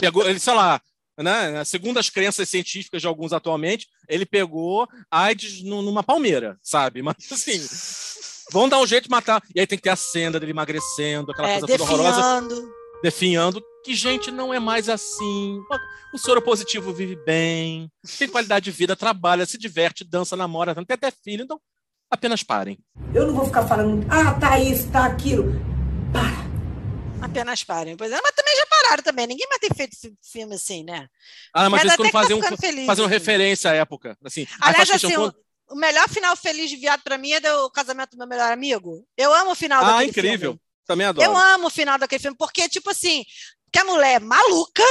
Pegou, ele, sei lá, né, segundo as crenças científicas de alguns atualmente, ele pegou AIDS nu- numa palmeira, sabe? Mas assim, vão dar um jeito de matar. E aí tem que ter a cena dele emagrecendo, aquela É, coisa toda horrorosa. Definhando. que, gente, não é mais assim. O soro positivo vive bem, tem qualidade de vida, trabalha, se diverte, dança, namora, tem até filho, então apenas parem. Eu não vou ficar falando, ah, tá isso, tá aquilo. Apenas parem. Pois é, mas também já pararam também. Ninguém mais tem feito fi- filme assim, né? Ah, mas, Mas isso quando até que tá faziam assim. referência à época. Assim, Aliás, assim, quando- o, melhor final feliz de viado pra mim é do casamento do meu melhor amigo. Eu amo o final Ah, daquele incrível. filme. Também adoro. Eu amo o final daquele filme, porque, tipo assim, que a mulher é maluca,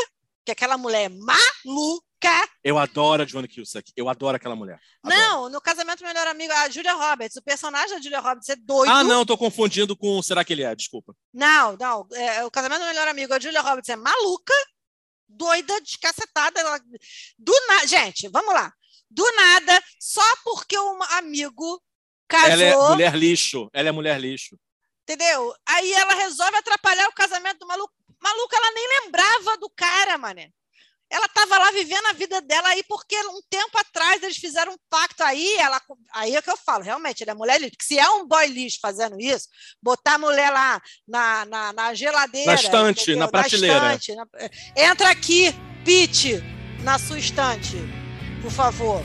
que aquela mulher é maluca. Eu adoro a Johnny Cusack. Eu adoro aquela mulher. Adoro. Não, no casamento do melhor amigo, a Julia Roberts, o personagem da Julia Roberts é doido. Ah, não, tô confundindo com Será que ele é? Desculpa. Não, não. é, o casamento do melhor amigo, a Julia Roberts é maluca, doida, descacetada. Ela, do nada. Gente, vamos lá. Do nada, só porque um amigo casou. Ela é mulher lixo. Ela é mulher lixo. Entendeu? Aí ela resolve atrapalhar o casamento do maluco. Maluco, ela nem lembrava do cara, mané. Ela estava lá vivendo a vida dela aí, porque um tempo atrás eles fizeram um pacto aí, ela, aí é que eu falo, realmente, ele é mulher lixo. Se é um boy lixo fazendo isso, botar a mulher lá na, na, na geladeira. Na estante, entendeu? na prateleira. estante, na- entra aqui, Pete, na sua estante, por favor.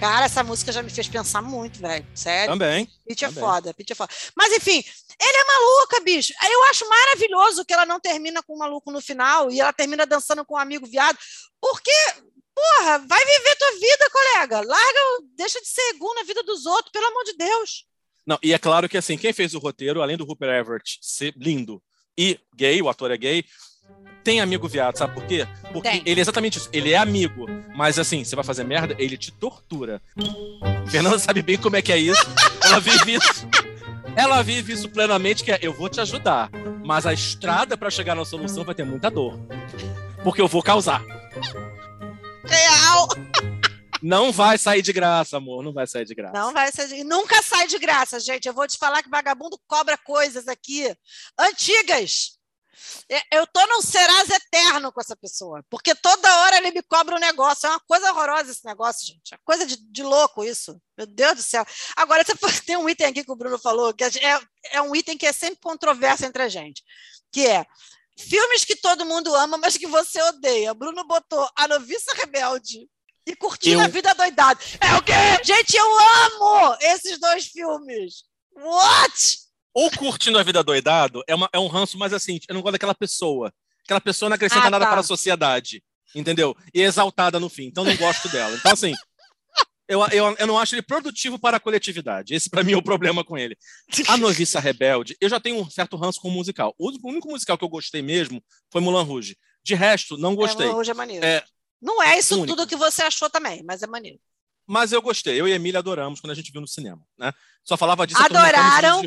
Cara, essa música já me fez pensar muito, velho. Sério. Também. Pitch é foda, Pitch é foda. Mas enfim, ele é maluca, bicho. Eu acho maravilhoso que ela não termina com o maluco no final e ela termina dançando com um amigo viado, porque, porra, vai viver tua vida, colega. Larga, deixa de ser egu na vida dos outros, pelo amor de Deus. Não, e é claro que assim, quem fez o roteiro, além do Rupert Everett ser lindo e gay, o ator é gay, tem amigo viado, sabe por quê? Porque Tem. ele é exatamente isso. Ele é amigo, mas assim, você vai fazer merda, ele te tortura. Fernanda sabe bem como é que é isso. Ela vive isso. Ela vive isso plenamente, que é eu vou te ajudar, mas a estrada para chegar na solução vai ter muita dor. Porque eu vou causar. Real! Não vai sair de graça, amor. Não vai sair de graça. Não vai ser. de- Nunca sai de graça, gente. Eu vou te falar que vagabundo cobra coisas aqui antigas. E- Eu tô num Serasa eterno com essa pessoa, porque toda hora ele me cobra um negócio. É uma coisa horrorosa esse negócio, gente. É coisa de, de louco isso. Meu Deus do céu. Agora, tem um item aqui que o Bruno falou, que é, é um item que é sempre controverso entre a gente, que é filmes que todo mundo ama, mas que você odeia. Bruno botou A Noviça Rebelde e Curtindo Eu- a Vida Doidado. É o quê? Gente, eu amo esses dois filmes. What? Ou curtindo a vida doidado é, uma- é um ranço, mas assim, eu não gosto daquela pessoa. Aquela pessoa não acrescenta Ah, nada tá. para a sociedade. Entendeu? E é exaltada no fim. Então não gosto dela. Então, assim. Eu, eu, eu não acho ele produtivo para a coletividade. Esse, para mim, é o problema com ele. A Noviça Rebelde, eu já tenho um certo ranço com o musical. O único, musical que eu gostei mesmo foi Mulan Rouge. De resto, não gostei. É, hoje é maneiro. É, Não é isso único. tudo que você achou também, mas é maneiro. mas eu gostei. Eu e a Emília adoramos quando a gente viu no cinema. Né? Só falava disso. turma Adoraram?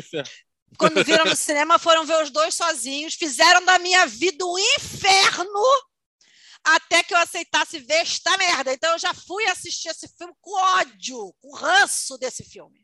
De Quando viram no cinema, foram ver os dois sozinhos, fizeram da minha vida um inferno até que eu aceitasse ver esta merda. Então eu já fui assistir esse filme com ódio, com ranço desse filme.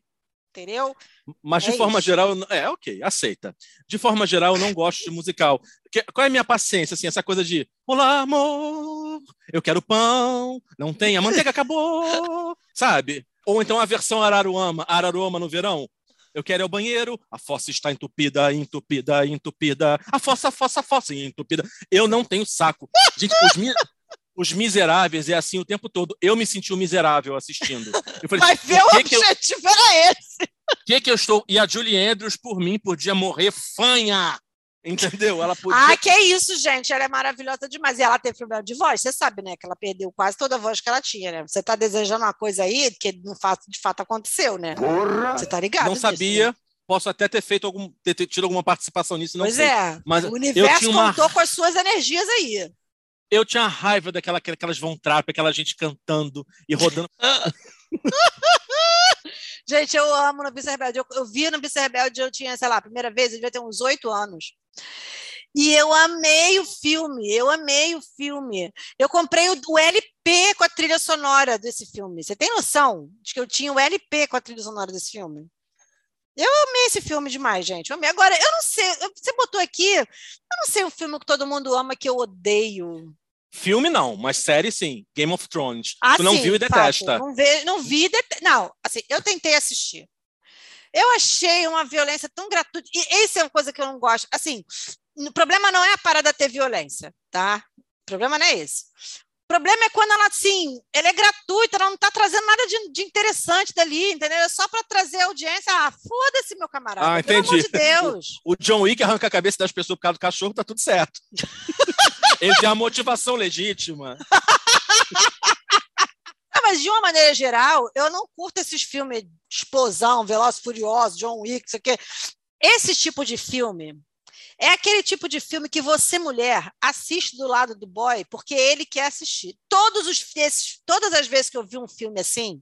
Entendeu? Mas de É forma isso. geral, é ok, aceita. De forma geral, eu não gosto de musical. Que- qual é a minha paciência, assim, essa coisa de Olá, amor, eu quero pão, não tem, a manteiga acabou, sabe? Ou então a versão Araruama, Araruama no verão. Eu quero ir ao banheiro, a fossa está entupida, entupida, entupida. A fossa, a fossa, a fossa, entupida. Eu não tenho saco. Gente, os, mi- os miseráveis é assim o tempo todo. Eu me senti um miserável assistindo. Eu falei, Vai ver por o que que eu- objetivo era esse. o que que eu estou. E a Julie Andrews, por mim, podia morrer fanha. Entendeu? Ela podia. Ah, que isso, gente. Ela é maravilhosa demais. E ela teve problema de voz. Você sabe, né? Que ela perdeu quase toda a voz que ela tinha, né? Você tá desejando uma coisa aí que não fa- de fato aconteceu, né? Porra! Você tá ligado? não disso, sabia. né? Posso até ter feito algum. ter, ter tido alguma participação nisso, não Pois sei. é. Mas o eu universo tinha uma contou com as suas energias aí. Eu tinha raiva daquela aquelas vão trap, aquela gente cantando e rodando. Gente, eu amo no Rebelde. Eu, eu vi no Vice Rebelde, eu tinha, sei lá, a primeira vez, eu devia ter uns oito anos. E eu amei o filme, eu amei o filme. Eu comprei o, o LP com a trilha sonora desse filme. Você tem noção de que eu tinha o LP com a trilha sonora desse filme? Eu amei esse filme demais, gente. Eu amei. Agora, eu não sei, você botou aqui, eu não sei um filme que todo mundo ama que eu odeio. Filme não, mas série sim. Game of Thrones. Ah, tu não sim, viu e fato. detesta. Não, ve, não vi, e dete- não. Assim, eu tentei assistir. Eu achei uma violência tão gratuita. E essa é uma coisa que eu não gosto. Assim, o problema não é a parada ter violência, tá? O problema não é esse. O problema é quando ela, assim, ela é gratuita, ela não está trazendo nada de, de interessante dali, entendeu? É só para trazer audiência. Ah, foda-se, meu camarada. Ah, Pelo amor entendi. de Deus. O John Wick arranca a cabeça das pessoas por causa do cachorro, tá tudo certo. Ele tem a motivação legítima. Ah, mas de uma maneira geral, eu não curto esses filmes de explosão, Velozes e Furiosos, John Wick, isso aqui. Esse tipo de filme é aquele tipo de filme que você, mulher, assiste do lado do boy porque ele quer assistir. Todos os, esses, todas as vezes que eu vi um filme assim,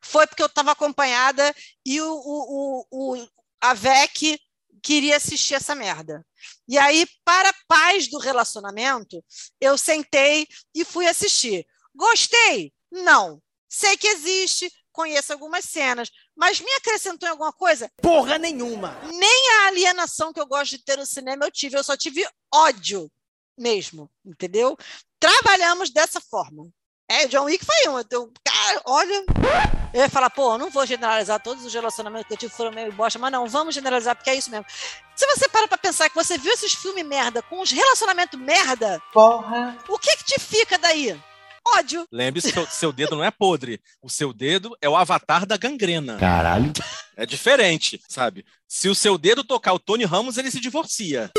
foi porque eu estava acompanhada e o, o, o, a VEC queria assistir essa merda. E aí, para paz do relacionamento, eu sentei e fui assistir. Gostei? Não. Sei que existe, conheço algumas cenas, mas me acrescentou em alguma coisa? Porra nenhuma! Nem a alienação que eu gosto de ter no cinema eu tive, eu só tive ódio mesmo, entendeu? Trabalhamos dessa forma. É, John Wick foi um. Então, cara, olha. Eu ia falar, pô, eu não vou generalizar todos os relacionamentos que eu tive foram meio bosta, mas não, vamos generalizar, porque é isso mesmo. Se você para pra pensar que você viu esses filmes merda com os relacionamentos merda, Porra! o que que te fica daí? Ódio. Lembre-se que o seu dedo não é podre. O seu dedo é o avatar da gangrena. Caralho. É diferente, sabe? Se o seu dedo tocar o Tony Ramos, ele se divorcia.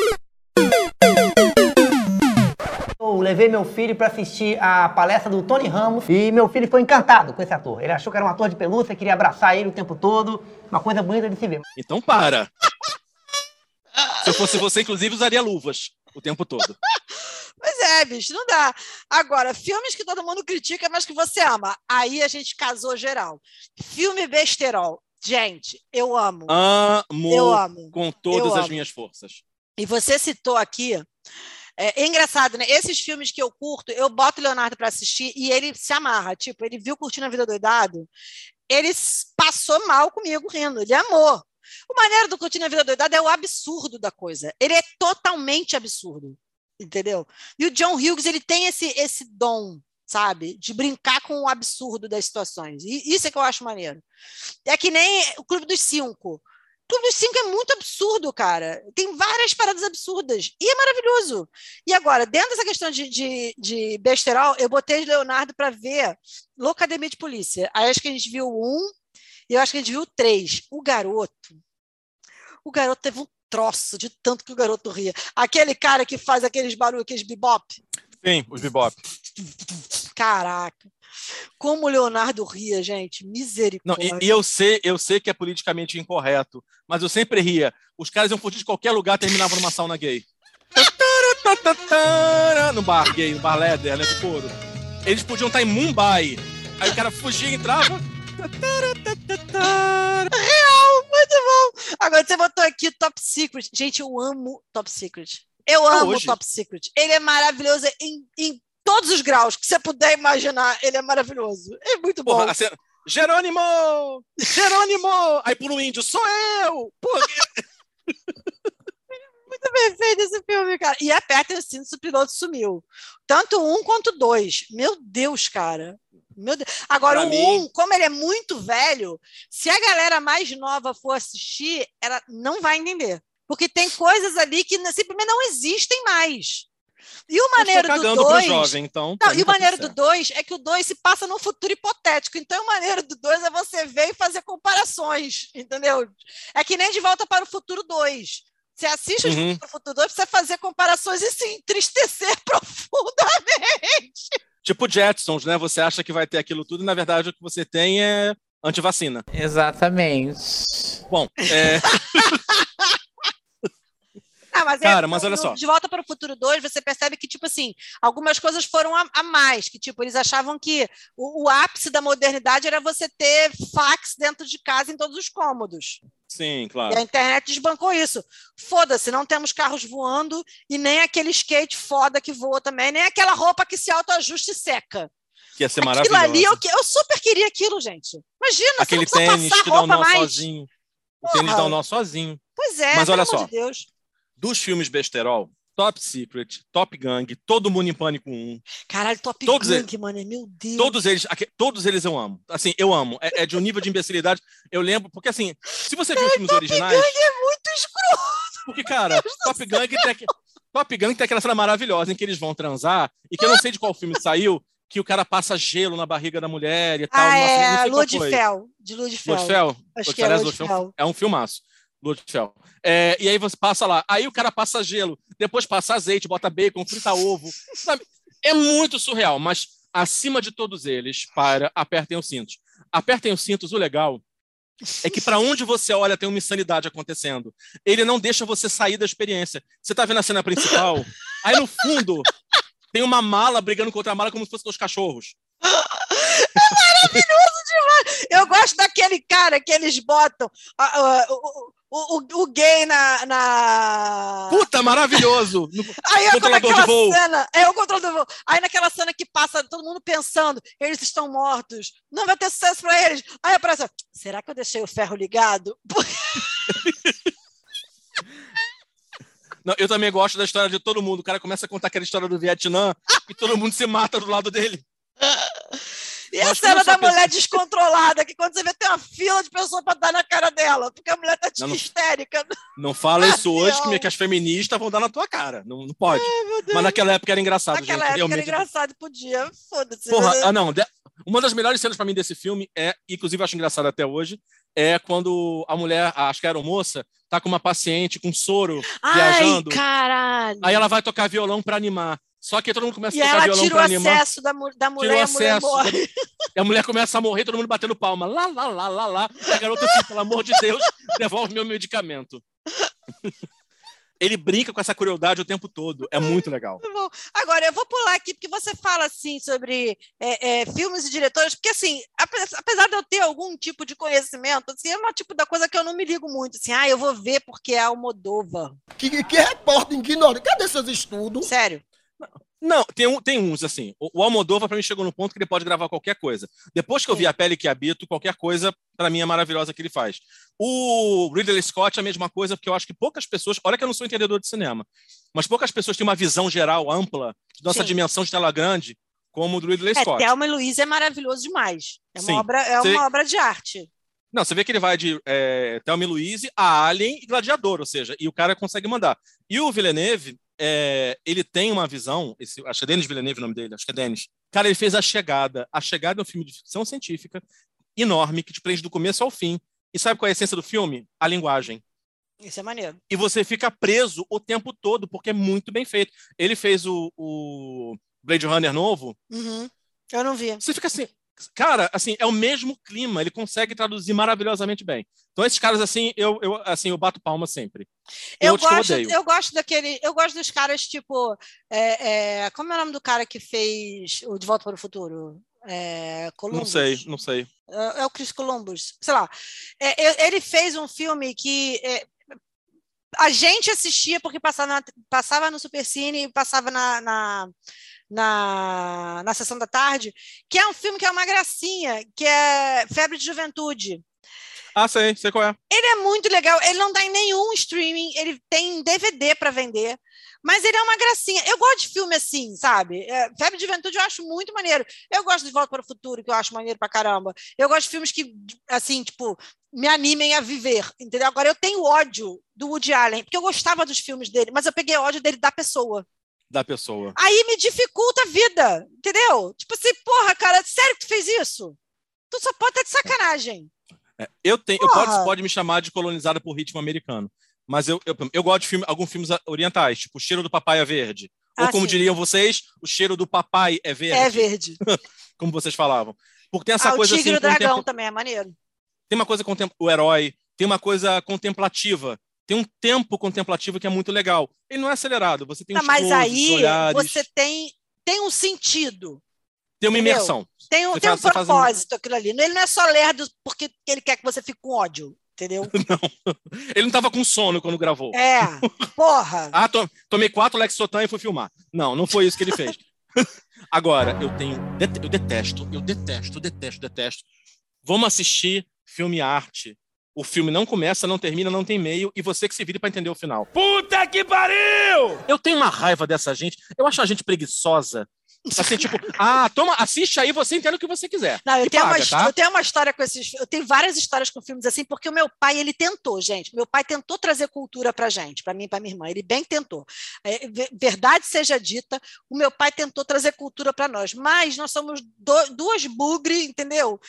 Eu levei meu filho pra assistir a palestra do Tony Ramos e meu filho foi encantado com esse ator. Ele achou que era um ator de pelúcia, queria abraçar ele o tempo todo. Uma coisa bonita de se ver. Então para. Se eu fosse você, inclusive, usaria luvas o tempo todo. Não dá. Agora, filmes que todo mundo critica, mas que você ama. Aí a gente casou geral. Filme besterol. Gente, eu amo. Amo, Eu amo. com todas Eu as amo. minhas forças. E você citou aqui. É, é engraçado, né? Esses filmes que eu curto, eu boto o Leonardo para assistir e ele se amarra. Tipo, ele viu Curtindo a Vida Doidado, ele passou mal comigo rindo, ele amou. O maneiro do Curtindo a Vida Doidado é o absurdo da coisa. Ele é totalmente absurdo, entendeu? E o John Hughes, ele tem esse, esse dom, sabe? De brincar com o absurdo das situações. E isso é que eu acho maneiro. É que nem o Clube dos Cinco. O Clube dos Cinco é muito absurdo, cara. Tem várias paradas absurdas. E é maravilhoso. E agora, dentro dessa questão de, de, de besterol, eu botei Leonardo para ver Loucademia de Polícia. Aí acho que a gente viu um e eu acho que a gente viu três. O garoto. O garoto teve um troço de tanto que o garoto ria. Aquele cara que faz aqueles barulhos, aqueles bebop. Sim, os bebop. Caraca. Como o Leonardo ria, gente. Não, Misericórdia. e, e eu sei, eu sei que é politicamente incorreto, mas eu sempre ria. Os caras iam fugir de qualquer lugar, terminavam numa sauna gay. No bar gay, no bar leather, né, de couro. Eles podiam estar em Mumbai. Aí o cara fugia e entrava. Real. Agora você botou aqui Top Secret. Gente, eu amo Top Secret. Eu amo hoje. Top Secret. Ele é maravilhoso em, em todos os graus que você puder imaginar. Ele é maravilhoso. É muito bom. A cena- Jerônimo! Jerônimo! Aí por um índio, sou eu! Porra, Muito perfeito esse filme, cara. E aperta o cinto se o piloto sumiu. Tanto um quanto dois. Meu Deus, cara. Meu Deus. Agora, Pra o mim- um, como ele é muito velho, se a galera mais nova for assistir, ela não vai entender. Porque tem coisas ali que simplesmente não existem mais. E o maneiro do cagando pro dois. jovem, então. Não, e o tá maneiro do certo. 2 é que o 2 se passa num futuro hipotético. Então, o maneiro do 2 é você ver e fazer comparações, entendeu? É que nem De Volta para o Futuro 2. Você assiste Uhum. O Futuro 2 precisa fazer comparações e se entristecer profundamente. Tipo Jetsons, né? Você acha que vai ter aquilo tudo e na verdade o que você tem é antivacina. Exatamente. Bom, é, Ah, mas Cara, é, mas olha só. De Volta para o Futuro 2, você percebe que, tipo assim, algumas coisas foram a, a mais, que, tipo, eles achavam que o, o ápice da modernidade era você ter fax dentro de casa em todos os cômodos. sim, E claro. a internet desbancou isso. Foda-se, não temos carros voando e nem aquele skate foda que voa também, nem aquela roupa que se autoajusta e seca. Que ia ser Aquilo maravilhoso. ali, eu, eu super queria aquilo, gente. Imagina, Aquele você não tênis passar que dá um nó mais. sozinho. O tênis dá um nó sozinho. Pois é, Mas pelo olha amor só. de Deus. Dos filmes besterol, Top Secret, Top Gang, Todo Mundo em Pânico 1, Caralho, Top Todos Gun, eles- mano, meu Deus. todos eles, todos eles eu amo. Assim, eu amo. É, é de um nível de imbecilidade. Eu lembro, porque assim, se você viu os filmes originais. Gang é muito escroto. Porque, cara, Top Gun tem, Top Gun tem aquela cena maravilhosa em que eles vão transar e que eu não sei de qual filme saiu, que o cara passa gelo na barriga da mulher e tal. Ah, Nossa, é, Lua de. Fel. De Lua de Fel. Lua de Fel? Acho Lua que é Lua de Fel. É um filmaço. Lua de Fel. É, e aí você passa lá. Aí o cara passa gelo, depois passa azeite, bota bacon, frita ovo. Sabe? É muito surreal, mas acima de todos eles, para, apertem os cintos. Apertem os cintos, o legal é que para onde você olha tem uma insanidade acontecendo. Ele não deixa você sair da experiência. Você tá vendo a cena principal, aí no fundo tem uma mala brigando contra a mala como se fosse os cachorros. Maravilhoso demais. Eu gosto daquele cara que eles botam ah, ah, o, o, o, o gay na. na... Puta, maravilhoso! No- Aí eu controlador de naquela voo. cena, é o controlador de voo. Aí naquela cena que passa todo mundo pensando, eles estão mortos, não vai ter sucesso para eles. Aí aparece, será que eu deixei o ferro ligado? Não, eu também gosto da história de todo mundo. O cara começa a contar aquela história do Vietnã e todo mundo se mata do lado dele. E a cena da pensa- mulher descontrolada, que quando você vê tem uma fila de pessoas para dar na cara dela, porque a mulher tá Não, não- histérica. Não fala isso hoje que, que as feministas vão dar na tua cara. Não, não pode. Deus. Mas naquela época era engraçado, Naquela gente. época realmente. era engraçado e podia, foda-se. Porra, ah, não. Uma das melhores cenas pra mim desse filme é, inclusive eu acho engraçado até hoje, é quando a mulher, acho que era a moça, tá com uma paciente com soro Ai, viajando. caralho. Aí ela vai tocar violão pra animar. Só que todo mundo começa E a tocar ela violão tira o acesso da, mu- da mulher Tira o e a mulher acesso. morre. E a mulher começa a morrer, todo mundo batendo palma. Lá, lá, lá, lá, lá. E a garota assim, pelo amor de Deus, devolve meu medicamento. Ele brinca com essa crueldade o tempo todo. É muito legal. Tá bom. Agora, eu vou pular aqui, porque você fala assim sobre é, é, filmes e diretores, porque assim, ape- apesar de eu ter algum tipo de conhecimento, assim, é uma tipo da coisa que eu não me ligo muito. Assim, ah, eu vou ver porque é Almodóvar. Que, que repórter ignorante. Cadê seus estudos? Sério? Não, tem, um, tem uns, assim. O, o Almodóvar, pra mim, chegou no ponto que ele pode gravar qualquer coisa. Depois que eu vi A Pele que Habito, qualquer coisa, pra mim, é maravilhosa que ele faz. O Ridley Scott é a mesma coisa, porque eu acho que poucas pessoas... Olha que eu não sou entendedor de cinema, mas poucas pessoas têm uma visão geral, ampla, de nossa Sim. dimensão de tela grande, como o do Ridley É, Scott. Thelma e Luiz é maravilhoso demais. É uma, Sim. obra, é Você- uma obra de arte. Não, você vê que ele vai de é, Thelma e Louise a Alien e Gladiador, ou seja, e o cara consegue mandar. E o Villeneuve, é, ele tem uma visão, esse, acho que é Denis Villeneuve o nome dele, acho que é Denis. Cara, ele fez A Chegada. A Chegada é um filme de ficção científica enorme, que te prende do começo ao fim. E sabe qual é a essência do filme? A linguagem. Isso é maneiro. E você fica preso o tempo todo, porque é muito bem feito. Ele fez o, o Blade Runner novo, Uhum. Eu não vi. você fica assim, cara, assim, é o mesmo clima, ele consegue traduzir maravilhosamente bem. Então esses caras assim, eu, eu assim, eu bato palma sempre. Eu gosto, eu eu gosto daquele. Eu gosto dos caras, tipo. é, é, como é o nome do cara que fez o De Volta para o Futuro? É, Não sei, não sei. É, é o Chris Columbus, sei lá. É, eu- ele fez um filme que é, a gente assistia porque passava, na- passava no Supercine e passava na, na, na, na sessão da tarde, que é um filme que é uma gracinha, que é Febre de Juventude. Ah, sei, sei qual é. Ele é muito legal, ele não dá em nenhum streaming, ele tem DVD para vender, mas ele é uma gracinha. Eu gosto de filme assim, sabe? É, Febre de Juventude eu acho muito maneiro. Eu gosto de Volta para o Futuro, que eu acho maneiro pra caramba. Eu gosto de filmes que, assim, tipo, me animem a viver, entendeu? Agora, eu tenho ódio do Woody Allen, porque eu gostava dos filmes dele, mas eu peguei ódio dele da pessoa. Da pessoa. Aí me dificulta a vida, entendeu? Tipo assim, porra, cara, sério que tu fez isso? Tu só pode estar de sacanagem. É, eu tenho, eu Porra! pode, me chamar de colonizada por ritmo americano. Mas eu, eu, eu gosto de filme, alguns filmes orientais, tipo O Cheiro do Papai é Verde. Ou Ah, como sim. diriam vocês, O Cheiro do Papai é Verde. É verde. como vocês falavam. Porque tem essa ah, o coisa Tigre e assim. o Dragão contempla- também é maneiro. Tem uma coisa contem- o herói, tem uma coisa contemplativa. Tem um tempo contemplativo que é muito legal. Ele não é acelerado, você tem Tá, os mas closes, aí olhares, você tem, tem um sentido. tem uma entendeu? imersão. Tem um, tem faz- um- propósito aquilo ali. Ele não é só lerdo porque ele quer que você fique com ódio, entendeu? Ele não estava com sono quando gravou. É, porra. Ah, to- tomei quatro Lexotan e fui filmar. Não, não foi isso que ele fez. Agora, eu tenho. Eu detesto, eu detesto, detesto, detesto. Vamos assistir filme arte. O filme não começa, não termina, não tem meio, e você que se vire para entender o final. Puta que pariu! Eu tenho uma raiva dessa gente. Eu acho a gente preguiçosa. Assim, tipo, ah, toma, assiste aí, você entende o que você quiser. Não, eu tenho, paga, uma, tá? eu tenho uma história com esses. Eu tenho várias histórias com filmes assim, porque o meu pai, ele tentou, gente. Meu pai tentou trazer cultura pra gente, pra mim e pra minha irmã. Ele bem tentou. É, ve- verdade seja dita, o meu pai tentou trazer cultura pra nós. Mas nós somos do- duas bugre, entendeu?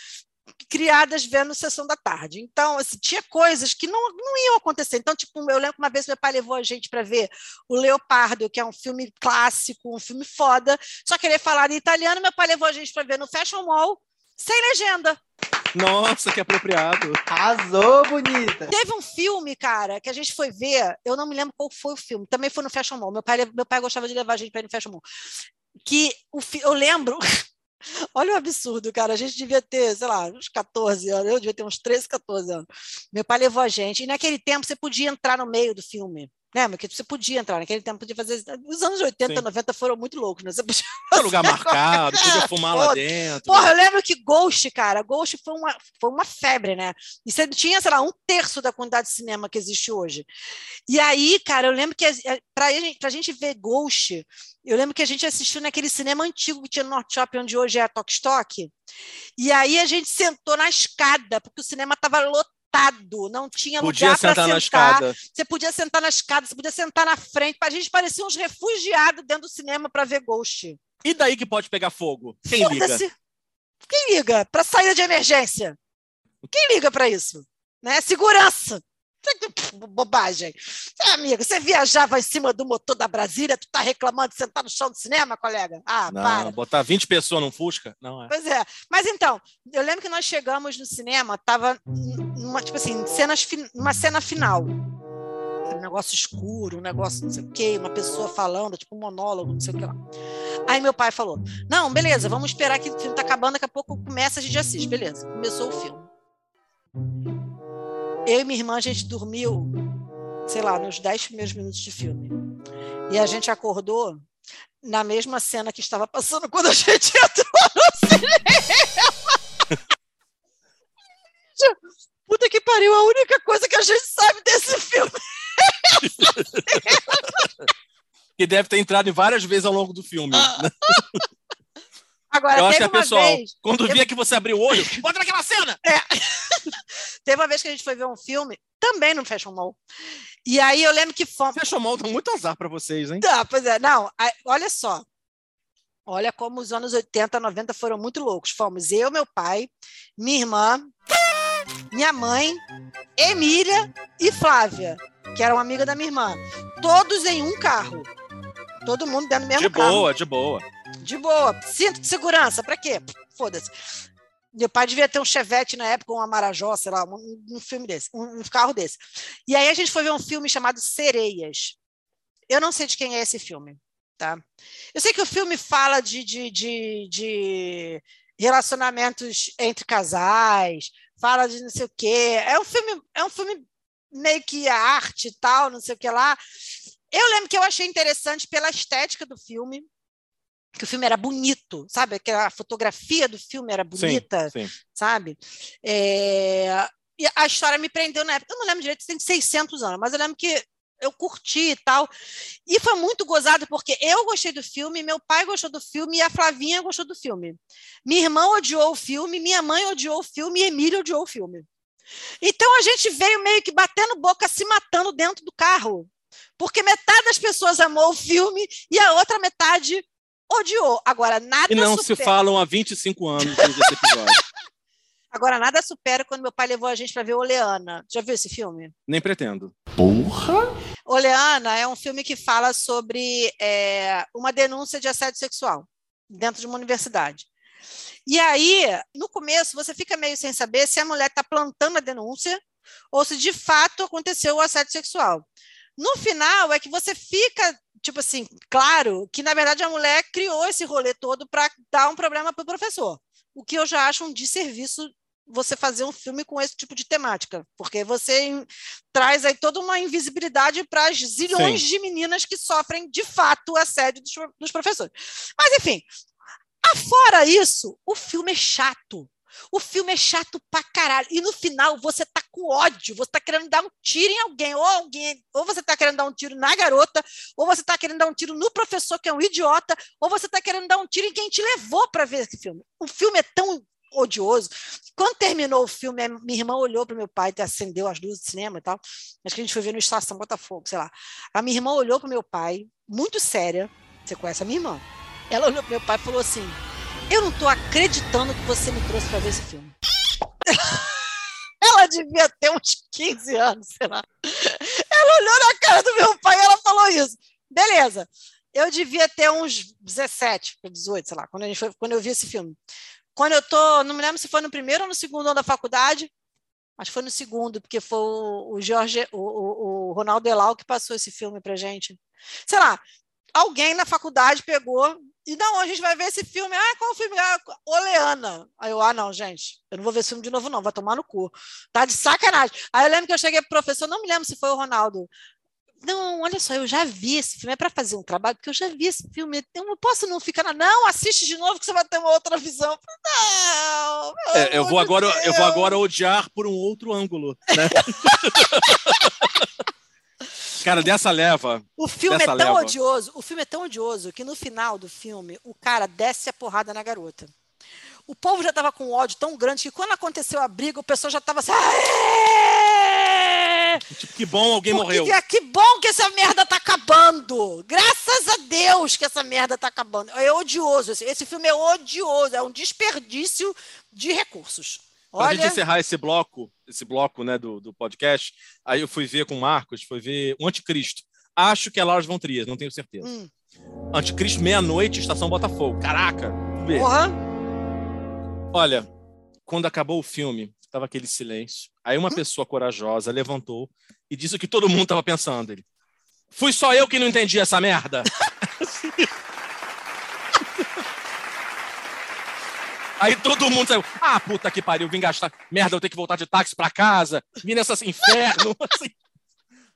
Criadas vendo Sessão da Tarde. Então, assim, tinha coisas que não, não iam acontecer. Então, tipo, eu lembro que uma vez meu pai levou a gente para ver o Leopardo, que é um filme clássico, um filme foda, só que ele é falado em italiano. Meu pai levou a gente para ver no Fashion Mall, sem legenda. Nossa, que apropriado. Arrasou, bonita. Teve um filme, cara, que a gente foi ver, eu não me lembro qual foi o filme, também foi no Fashion Mall. Meu pai, meu pai gostava de levar a gente para ir no Fashion Mall. Que o, fi- eu lembro. Olha o absurdo, cara. A gente devia ter, sei lá, uns 14 anos. Eu devia ter uns 13, 14 anos. Meu pai levou a gente. E naquele tempo você podia entrar no meio do filme. Lembra que você podia entrar, naquele tempo podia fazer. Os anos 80, Sim. 90 foram muito loucos, né? Você podia Tinha lugar marcado, podia fumar lá dentro. Porra, eu lembro que Ghost, cara, Ghost foi uma, foi uma febre, né? E você tinha, sei lá, um terço da quantidade de cinema que existe hoje. E aí, cara, eu lembro que eh, gente, pra gente ver Ghost, eu lembro que a gente assistiu naquele cinema antigo que tinha no Norte Shopping, onde hoje é a Tok Stock. E aí a gente sentou na escada, porque o cinema estava lotado, não tinha Podia lugar para sentar sentar. Você podia sentar na escada, você podia sentar na frente. A gente parecia uns refugiados dentro do cinema para ver Ghost. E daí que pode pegar fogo? Quem liga? Quem liga para saída de emergência? Quem liga para isso? Né? Segurança. Bobagem. É, amigo, você viajava em cima do motor da Brasília, tu tá reclamando de sentar no chão do cinema, colega? Ah, Não, para. botar 20 pessoas num Fusca? Não é. Pois é. Mas então, eu lembro que nós chegamos no cinema, tava numa, tipo assim, cenas, numa cena final. um negócio escuro, um negócio não sei o quê, uma pessoa falando, tipo um monólogo, não sei o que lá. Aí meu pai falou: Não, beleza, vamos esperar que o filme tá acabando, daqui a pouco começa, a gente assiste. Beleza, começou o filme. Eu e minha irmã, a gente dormiu, sei lá, nos 10 primeiros minutos de filme. E a gente acordou na mesma cena que estava passando quando a gente entrou no cinema. Puta que pariu, a única coisa que a gente sabe desse filme. que deve ter entrado várias vezes ao longo do filme. né? Agora, Eu acho que a pessoal, vez- quando teve- via que você abriu o olho, bota naquela cena! É. Teve uma vez que a gente foi ver um filme, também no Fashion Mall. E aí eu lembro que fomos. Fashion Mall dá muito azar pra vocês, hein? Tá, pois é, não, olha só. Olha como os anos 80, 90 foram muito loucos. Fomos eu, meu pai, minha irmã, minha mãe, Emília e Flávia, que era uma amiga da minha irmã. Todos em um carro. Todo mundo dentro do mesmo De carro. boa, de boa. De boa. Cinto de segurança, pra quê? Foda-se. Meu pai devia ter um Chevette na época, um Amarajó, sei lá, um, um filme desse, um, um carro desse. E aí a gente foi ver um filme chamado Sereias. Eu não sei de quem é esse filme, tá? Eu sei que o filme fala de, de, de, de relacionamentos entre casais, fala de não sei o quê. É um filme, é um filme meio que arte e tal, não sei o que lá. Eu lembro que eu achei interessante pela estética do filme, que o filme era bonito, sabe? Que a fotografia do filme era bonita, sim. sabe? É, E a história me prendeu na época. Eu não lembro direito, tem 600 anos, mas eu lembro que eu curti e tal. E foi muito gozado, porque eu gostei do filme, meu pai gostou do filme e a Flavinha gostou do filme. Minha irmã odiou o filme, minha mãe odiou o filme e Emília odiou o filme. Então a gente veio meio que batendo boca, se matando dentro do carro. Porque metade das pessoas amou o filme e a outra metade odiou. Agora, nada E não se supera- falam há 25 anos desde esse episódio. Agora, nada supera quando meu pai levou a gente para ver Oleana. Já viu esse filme? Nem pretendo. Porra! Oleana é um filme que fala sobre é, uma denúncia de assédio sexual dentro de uma universidade. E aí, no começo, você fica meio sem saber se a mulher está plantando a denúncia ou se de fato aconteceu o assédio sexual. No final, é que você fica, tipo assim, claro que, na verdade, a mulher criou esse rolê todo para dar um problema para o professor. O que eu já acho um desserviço você fazer um filme com esse tipo de temática, porque você traz aí toda uma invisibilidade para as zilhões Sim. de meninas que sofrem de fato o assédio dos, dos professores. Mas, enfim, afora isso, o filme é chato. O filme é chato pra caralho. E no final você tá com ódio, você tá querendo dar um tiro em alguém, ou alguém, ou você tá querendo dar um tiro na garota, ou você tá querendo dar um tiro no professor que é um idiota, ou você tá querendo dar um tiro em quem te levou para ver esse filme. O filme é tão odioso. Quando terminou o filme, minha irmã olhou para meu pai, acendeu as luzes do cinema e tal. Acho que a gente foi ver no Estação Botafogo, sei lá. A minha irmã olhou para meu pai, muito séria. Você conhece a minha irmã? Ela olhou para meu pai e falou assim: Eu não estou acreditando que você me trouxe para ver esse filme. ela devia ter uns 15 anos, sei lá. Ela olhou na cara do meu pai e ela falou isso. Beleza. Eu devia ter uns 17, 18, sei lá, quando, a gente foi, quando eu vi esse filme. Quando eu tô, não me lembro se foi no primeiro ou no segundo ano da faculdade, acho que foi no segundo, porque foi o Jorge, o, o, o Ronaldo Elau que passou esse filme pra gente. Sei lá, alguém na faculdade pegou e não, a gente vai ver esse filme. Ah, qual o filme? Ah, Oleana. Aí eu, ah, não, gente, eu não vou ver esse filme de novo, não, vai tomar no cu. Tá de sacanagem. Aí eu lembro que eu cheguei pro professor, não me lembro se foi o Ronaldo. Não, olha só, eu já vi esse filme, é para fazer um trabalho, porque eu já vi esse filme. Eu não posso não ficar na. Não, assiste de novo que você vai ter uma outra visão. Não, É, eu, vou agora, eu vou agora odiar por um outro ângulo. Né? Cara, dessa leva. O filme é tão leva, odioso, o filme é tão odioso que no final do filme o cara desce a porrada na garota. O povo já estava com ódio tão grande que quando aconteceu a briga, o pessoal já estava assim. "Aê!" Tipo, que bom alguém Porque morreu. Que, que bom que essa merda tá acabando. Graças a Deus que essa merda tá acabando. É odioso. Esse, esse filme é odioso. É um desperdício de recursos. Pra Olha, gente encerrar esse bloco, esse bloco né, do, do podcast, aí eu fui ver com o Marcos, fui ver o Anticristo. Acho que é Lars von Trier, não tenho certeza. Hum. Anticristo, meia-noite, Estação Botafogo. Caraca. Porra. Olha, quando acabou o filme, tava aquele silêncio. Aí Hum? uma pessoa corajosa levantou e disse o que todo mundo tava pensando. Ele, Fui só eu que não entendi essa merda. Aí todo mundo saiu, ah, puta que pariu, vim gastar. Merda, eu tenho que voltar de táxi pra casa, vim nessa inferno. assim.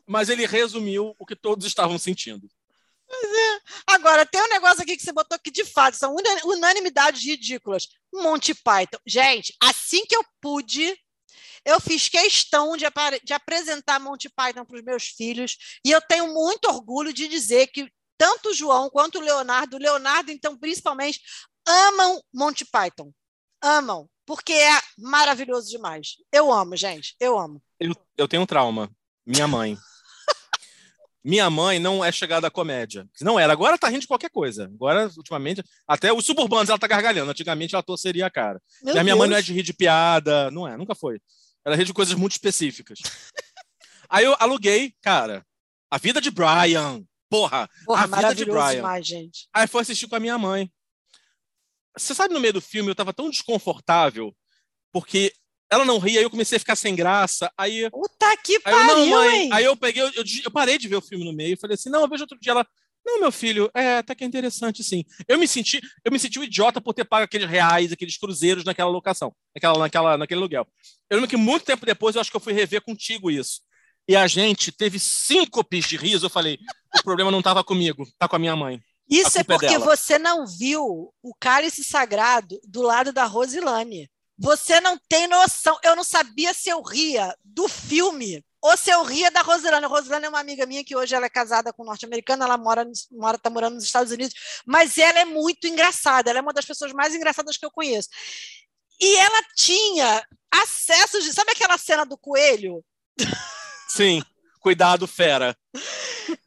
Mas ele resumiu o que todos estavam sentindo. É. Agora, tem um negócio aqui que você botou que, de fato, são una- unanimidades ridículas. Monty Python. Gente, assim que eu pude, eu fiz questão de, apare- de apresentar Monty Python para os meus filhos, e eu tenho muito orgulho de dizer que tanto o João quanto o Leonardo, o Leonardo, então, principalmente, amam Monty Python. Amam, porque é maravilhoso demais. Eu amo, gente, eu amo. Eu, eu tenho um trauma. Minha mãe. Minha mãe não é chegada à comédia. Não era. Agora tá rindo de qualquer coisa. Agora, ultimamente, até os suburbanos ela tá gargalhando. Antigamente ela torceria a cara. Meu e a minha mãe não é Deus. de rir de piada. Não é, nunca foi. Ela ri de coisas muito específicas. Aí eu aluguei, cara, A Vida de Brian. Porra, Porra, A Vida de Brian. demais, gente. Aí foi assistir com a minha mãe. Você sabe, no meio do filme, eu tava tão desconfortável, porque ela não ria, aí eu comecei a ficar sem graça. Aí, Puta que aí eu, não, pariu, mãe. hein? Aí eu peguei, eu, eu, eu parei de ver o filme no meio e falei assim: não, eu vejo outro dia. Ela, não, meu filho, é até que é interessante, sim. Eu me senti, eu me senti um idiota por ter pago aqueles reais, aqueles cruzeiros naquela locação, naquela, naquela, naquele aluguel. Eu lembro que muito tempo depois eu acho que eu fui rever contigo isso. E a gente teve síncopes de riso. Eu falei: o problema não estava comigo, tá com a minha mãe. Isso é é porque dela. você não viu o cálice sagrado do lado da Rosilane. Você não tem noção. Eu não sabia se eu ria do filme ou se eu ria da Rosilane. A Rosilane é uma amiga minha que hoje ela é casada com um norte-americano, ela mora, mora, tá morando nos Estados Unidos, mas ela é muito engraçada. Ela é uma das pessoas mais engraçadas que eu conheço. E ela tinha acesso de. Sabe aquela cena do coelho? Sim, cuidado, fera.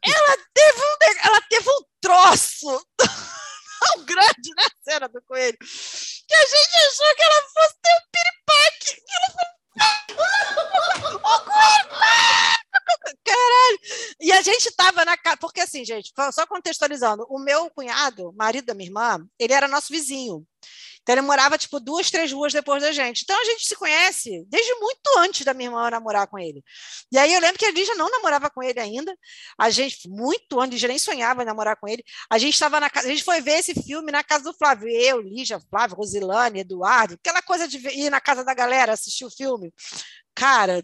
Ela teve um, ela teve um troço tão grande na cena do coelho que a gente achou que ela fosse ter um piripaque. Que ela "Ô, coelho! Caralho! E a gente tava na casa. Porque assim, gente, só contextualizando, o meu cunhado, marido da minha irmã, ele era nosso vizinho. Então ele morava, tipo, duas, três ruas depois da gente. Então a gente se conhece desde muito antes da minha irmã namorar com ele. E aí eu lembro que a Lígia não namorava com ele ainda. A gente, muito antes, já nem sonhava em namorar com ele. A gente estava na casa, a gente foi ver esse filme na casa do Flávio. Eu, Lígia, Flávio, Rosilane, Eduardo, aquela coisa de ir na casa da galera assistir o filme. Cara,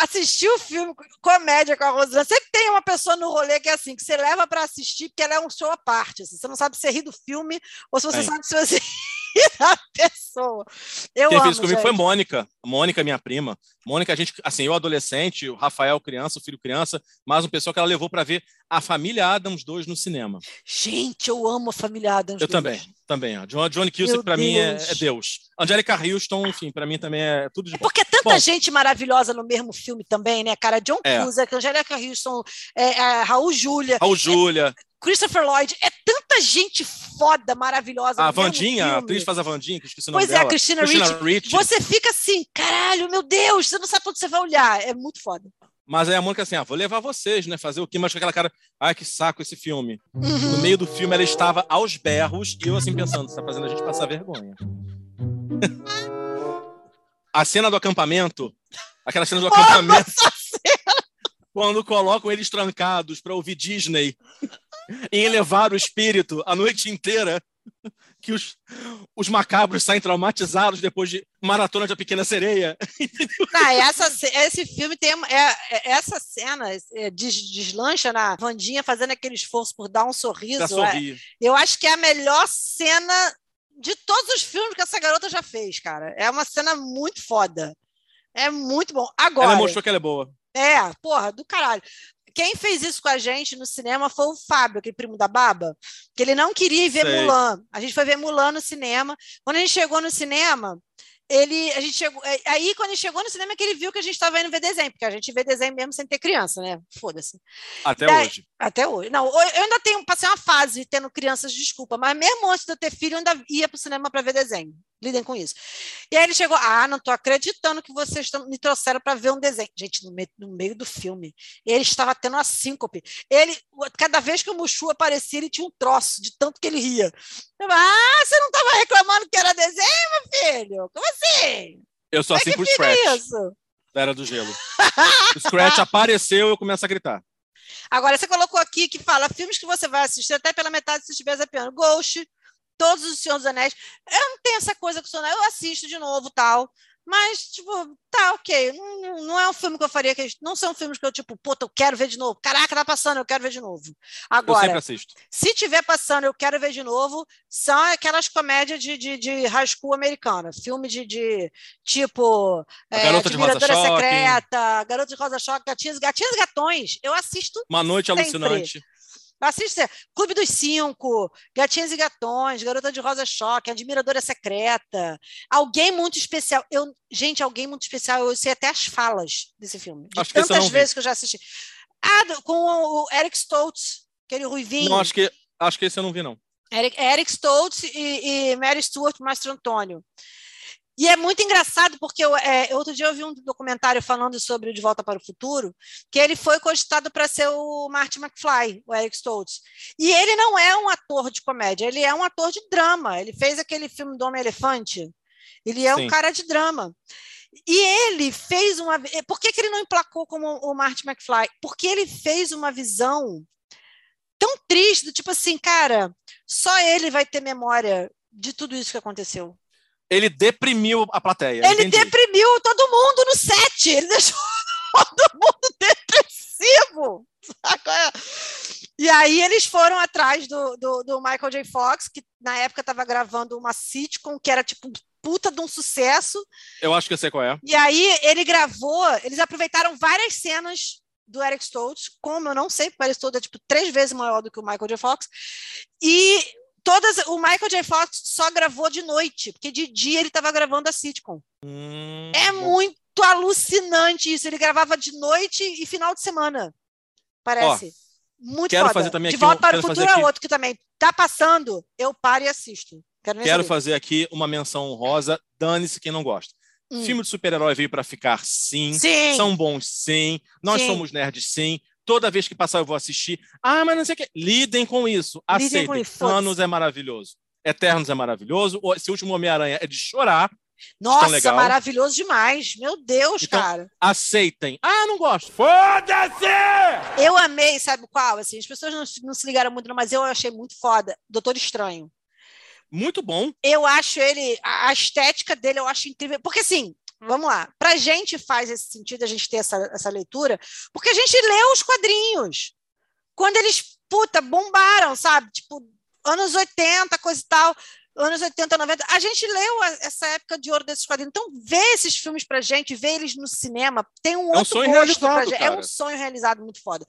assistir o filme comédia com a Rosilane. Sempre tem uma pessoa no rolê que é assim, que você leva para assistir, porque ela é um show à parte. assim. Você não sabe se você ri do filme ou se você Tem. sabe se você da pessoa. Eu Quem amo, fez isso comigo gente. foi Mônica. Mônica, minha prima. Mônica, a gente, assim, eu adolescente, o Rafael criança, o filho criança, mais um pessoal que ela levou para ver a família Adams 2 no cinema. Gente, eu amo a família Adams. Eu também, também. ó. John, Johnny Cusack para mim é, Deus. é Deus. Angélica Houston, enfim, para mim também é tudo de bom. Porque é tanta Bom, gente maravilhosa no mesmo filme também, né, cara? John É. Cusack, Angélica Houston, é, é, Raul Júlia, Raul Júlia, Christopher Lloyd. É tanta gente foda, maravilhosa. a Vandinha, a atriz faz a Vandinha, que eu esqueci o nome Pois é, a dela. Christina, Ricci. Você fica assim, caralho, meu Deus, você não sabe onde você vai olhar. É muito foda. Mas aí a Mônica assim, ah, vou levar vocês, né? Fazer o quê? Mas com aquela cara, ai, que saco esse filme. Uhum. No meio do filme ela estava aos berros e eu assim pensando, você tá fazendo a gente passar vergonha. a cena do acampamento, aquela cena do acampamento, quando colocam eles trancados para ouvir Disney e elevar o espírito a noite inteira, que os, os macabros saem traumatizados depois de maratona de A Pequena Sereia. Não, essa, esse filme tem é- é- essa cena é, des- deslancha na Vandinha fazendo aquele esforço por dar um sorriso. É- eu acho que é a melhor cena de todos os filmes que essa garota já fez, cara. É uma cena muito foda. É muito bom. Agora. Ela mostrou que ela é boa. É, porra, do caralho. Quem fez isso com a gente no cinema foi o Fábio, aquele primo da Baba, que ele não queria ir ver Sei. Mulan. A gente foi ver Mulan no cinema. Quando a gente chegou no cinema, ele, a gente chegou, é, aí quando ele chegou no cinema é que ele viu que a gente estava indo ver desenho, porque a gente vê desenho mesmo sem ter criança, né? Foda-se. Até Daí- hoje. Até hoje. Não, eu ainda tenho, passei uma fase tendo crianças, desculpa, mas mesmo antes de eu ter filho, eu ainda ia para o cinema para ver desenho. Lidem com isso. E aí ele chegou, ah, não estou acreditando que vocês me trouxeram para ver um desenho. Gente, no meio, no meio do filme, ele estava tendo uma síncope. Ele, cada vez que o Mushu aparecia, ele tinha um troço, de tanto que ele ria. Eu, ah, você não estava reclamando que era desenho, meu filho? Como assim? Eu sou Como é assim pro fica Scratch. isso? da Era do Gelo. o Scratch apareceu e eu começo a gritar. Agora, você colocou aqui que fala filmes que você vai assistir até pela metade se estiver zapeando. Ghost, todos os Senhor dos Anéis. Eu não tenho essa coisa com o Senhor, eu assisto de novo tal. Mas, tipo, tá, ok. Não, não é um filme que eu faria. Que, não são filmes que eu, tipo, puta, eu quero ver de novo. Caraca, tá passando, eu quero ver de novo. Agora, eu sempre assisto. se tiver passando, eu quero ver de novo, são aquelas comédias de, de, de high school americana. Filme de, de tipo. A Garota de Rosa Choque. Secreta, Garota de Rosa Choque, Gatinhas e Gatões. Eu assisto. Uma noite sempre. alucinante. Assiste Clube dos Cinco, Gatinhas e Gatões, Garota de Rosa Choque, Admiradora Secreta, Alguém Muito Especial. Eu, gente, Alguém Muito Especial, eu sei até as falas desse filme. De Acho que tantas vi. vezes que eu já assisti. Ah, com o Eric Stoltz, aquele ruivinho. Não, acho que, acho que esse eu não vi, não. Eric, Eric Stoltz e, e Mary Stuart, Mastro Antônio. E é muito engraçado, porque eu, é, outro dia eu vi um documentário falando sobre o De Volta para o Futuro, que ele foi cogitado para ser o Marty McFly, o Eric Stoltz. E ele não é um ator de comédia, ele é um ator de drama. Ele fez aquele filme do Homem-Elefante. Ele é um Sim. cara de drama. E ele fez uma. Por que, que ele não emplacou como o Marty McFly? Porque ele fez uma visão tão triste, do tipo assim, cara, só ele vai ter memória de tudo isso que aconteceu. Ele deprimiu a plateia. Ele entendi. deprimiu todo mundo no set, ele deixou todo mundo depressivo. E aí eles foram atrás do, do, do Michael J. Fox, que na época estava gravando uma sitcom que era tipo puta de um sucesso. Eu acho que eu sei qual é. E aí ele gravou, eles aproveitaram várias cenas do Eric Stoltz, como eu não sei, porque o Eric Stoltz é tipo três vezes maior do que o Michael J. Fox, e todas o Michael J. Fox só gravou de noite, porque de dia ele estava gravando a sitcom. Hum, é muito alucinante isso, ele gravava de noite e final de semana, parece. muito quero foda. fazer também de aqui volta um- para o futuro é aqui- outro que também tá passando, eu paro e assisto. Quero, Quero fazer aqui uma menção honrosa. Dane-se quem não gosta. Hum. Filme de super-herói veio para ficar, sim. Sim. São bons, sim. Nós Sim. somos nerds, sim. Toda vez que passar eu vou assistir. Ah, mas não sei o que. Lidem com isso. Lidem Aceitem. com isso. Thanos é maravilhoso. Eternos é maravilhoso. O- Esse último Homem-Aranha é de chorar. Nossa, legal. maravilhoso demais. Meu Deus, Então, cara. Aceitem. Ah, não gosto. Foda-se! Eu amei, sabe qual? Assim, as pessoas não, não se ligaram muito, não, mas eu achei muito foda. Doutor Estranho. Muito bom. Eu acho ele, a, a estética dele eu acho incrível. Porque assim, vamos lá, pra gente faz esse sentido a gente ter essa, essa leitura, porque a gente leu os quadrinhos. Quando eles, puta, bombaram, sabe? Tipo, anos 80, coisa e tal, anos 80, 90. A gente leu a- essa época de ouro desses quadrinhos. Então, ver esses filmes pra gente, ver eles no cinema, tem um É um outro sonho gosto pra realizado, gente. É um sonho realizado muito foda.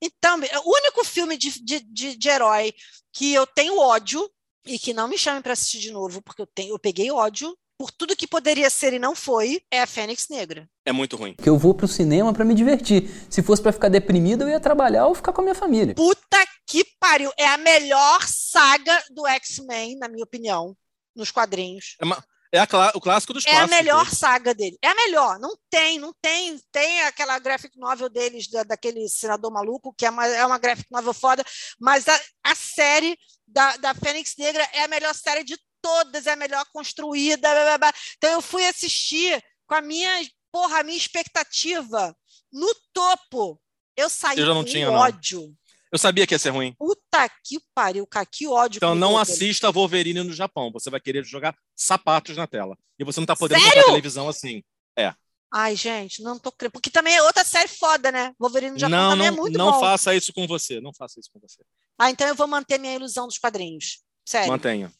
Então, o único filme de, de, de, de herói que eu tenho ódio, e que não me chamem para assistir de novo, porque eu, tenho, eu peguei ódio por tudo que poderia ser e não foi, é a Fênix Negra. É muito ruim. Que eu vou pro cinema pra me divertir. Se fosse pra ficar deprimido, eu ia trabalhar ou ficar com a minha família. Puta que pariu! É a melhor saga do X-Men, na minha opinião, nos quadrinhos. É, uma- é a o clássico dos É a clássicos. melhor dele. saga dele. É a melhor. Não tem, não tem. Tem aquela graphic novel deles, da- daquele senador maluco, que é uma, é uma graphic novel foda, mas a, a série da, da Fênix Negra é a melhor série de todas, é a melhor construída. blá, blá, blá. Então eu fui assistir com a minha, porra, a minha expectativa no topo. Eu saí Eu já não com tinha, não. ódio. Eu sabia que ia ser ruim. Puta que pariu, cara, que ódio. Então não assista Wolverine no Japão. Você vai querer jogar sapatos na tela. E você não tá podendo Sério? televisão assim. É. Ai, gente, não tô crendo. Porque também é outra série foda, né? Wolverine no Japão não, também não, é muito não bom. faça isso com você. Não faça isso com você. Ah, então eu vou manter minha ilusão dos quadrinhos. Sério. Mantenha.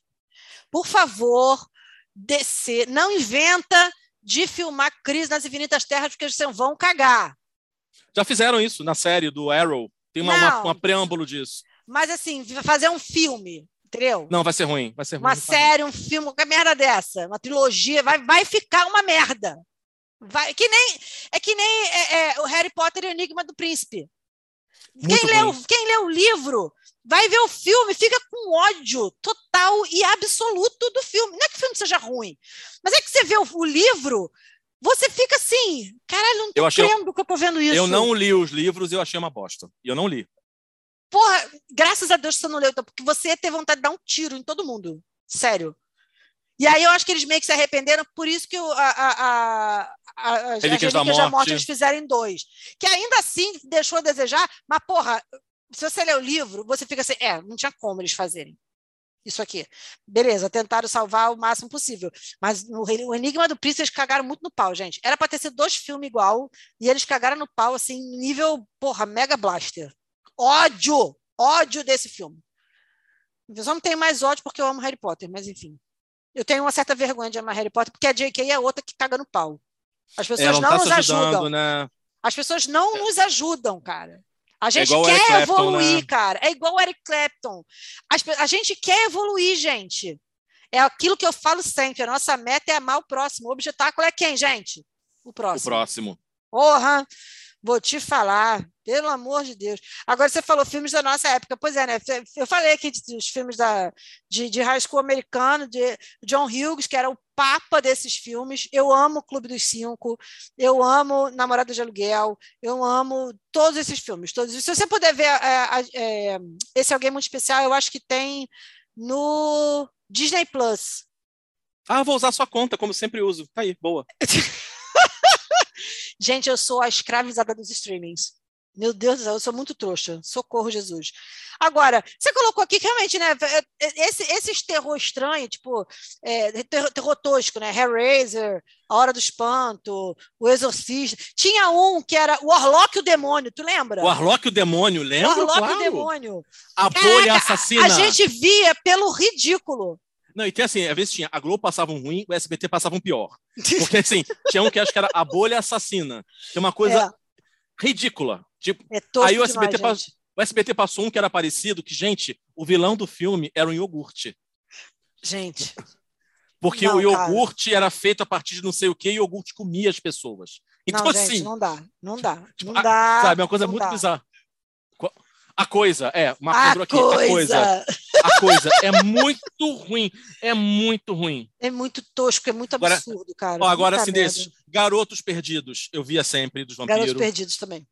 Por favor, DC, não inventa de filmar Crise nas Infinitas Terras, porque vocês vão cagar. Já fizeram isso na série do Arrow. Tem uma, uma, uma preâmbulo disso. Mas assim, fazer um filme, entendeu? Não, vai ser ruim. Vai ser ruim. Uma série, um filme, qualquer merda dessa, uma trilogia, vai, vai ficar uma merda. Vai, que nem, é que nem é, é, o Harry Potter e o Enigma do Príncipe. Quem lê, o, ruim. quem lê o livro vai ver o filme, fica com ódio total e absoluto do filme. Não é que o filme seja ruim, mas é que você vê o, o livro, você fica assim, caralho, não tô Eu achei- crendo que eu tô vendo isso. Eu não li os livros e eu achei uma bosta. E eu não li. Porra, graças a Deus que você não leu, então, porque você ia ter vontade de dar um tiro em todo mundo. Sério. E aí eu acho que eles meio que se arrependeram, por isso que o- a, a, a, as Relíquias da morte. Morte. eles fizeram em dois. Que ainda assim deixou a desejar, mas, porra, se você lê o livro, você fica assim, é, não tinha como eles fazerem isso aqui. Beleza, tentaram salvar o máximo possível. Mas no, o Enigma do Príncipe, eles cagaram muito no pau, gente. Era pra ter sido dois filmes igual, e eles cagaram no pau, assim, nível, porra, mega blaster. Ódio! Ódio desse filme. Eu só não tenho mais ódio porque eu amo Harry Potter, mas enfim. Eu tenho uma certa vergonha de amar Harry Potter, porque a J.K. é outra que caga no pau. As pessoas não, nos tá se ajudando, ajudam. né? As pessoas não nos ajudam, cara. A gente igual o Eric quer Clapton, evoluir, né? cara. É igual o Eric Clapton. As a gente quer evoluir, gente. É aquilo que eu falo sempre. A nossa meta é amar o próximo. O objetáculo é quem, gente? O O próximo. próximo. Porra, vou te falar, pelo amor de Deus. Agora você falou filmes da nossa época. Pois é, né? Eu falei aqui dos filmes da, de, de high school americano, de John Hughes, que era o papa desses filmes. Eu amo Clube dos Cinco, eu amo Namorada de Aluguel, eu amo todos esses filmes. Todos. Se você puder ver é, é, esse Alguém Muito Especial, eu acho que tem no Disney Plus. Ah, vou usar sua conta, como sempre uso. Tá aí, boa. Gente, eu sou a escravizada dos streamings. Meu Deus do céu, eu sou muito trouxa. Socorro, Jesus. Agora, você colocou aqui que realmente, né? Esse, esses terror estranho, tipo, é, terror, terror tosco, né? Hellraiser, A Hora do Espanto, O Exorcista. Tinha um que era o Orlock e o Demônio, tu lembra? O Arlock e o Demônio, O lembra? Orlock Claro. e o Demônio. A bolha assassina. A gente via pelo ridículo. Não, e tem assim, às vezes tinha, a Globo passava um ruim, o SBT passava um pior. Porque assim, tinha um que acho que era a bolha assassina. Que é uma coisa ridícula. Tipo, É aí o demais, SBT, gente. passou, o SBT passou um que era parecido, que, gente, o vilão do filme era um iogurte. Gente. Porque Não, o iogurte era feito a partir de não sei o que, e o iogurte comia as pessoas. Então, não, assim, gente, não dá. Não dá. Não a- dá. sabe, é uma coisa muito dá. bizarra. A coisa, é, uma lembrou aqui, a coisa. coisa. A coisa é muito ruim, é muito ruim. É muito tosco, é muito Agora- absurdo, cara. Ó, agora, assim, merda. desses, Garotos Perdidos, eu via sempre, dos Garotos vampiros. Perdidos também.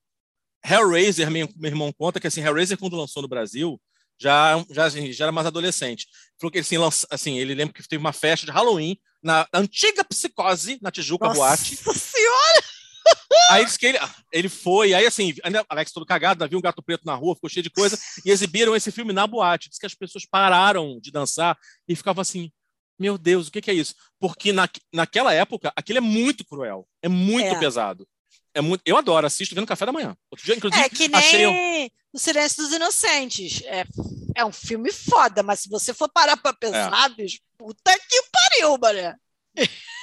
Hellraiser, meu, meu irmão conta que assim, Hellraiser, quando lançou no Brasil, já, já, assim, já era mais adolescente. Falou que assim, lança, assim, ele lembra que teve uma festa de Halloween na antiga Psicose, na Tijuca Nossa Boate. senhora! Aí disse que ele, ele foi, aí assim, Alex todo cagado, viu um gato preto na rua, ficou cheio de coisa, e exibiram esse filme na boate. Diz que as pessoas pararam de dançar e ficavam assim, meu Deus, o que, que é isso? Porque na, naquela época, aquilo é muito cruel, é muito É. pesado. É muito, eu adoro, assisto vendo café da manhã. Outro dia, inclusive, É que nem achei um- O Silêncio dos Inocentes. É, é um filme foda, mas se você for parar pra pensar, bicho, puta que pariu, mané.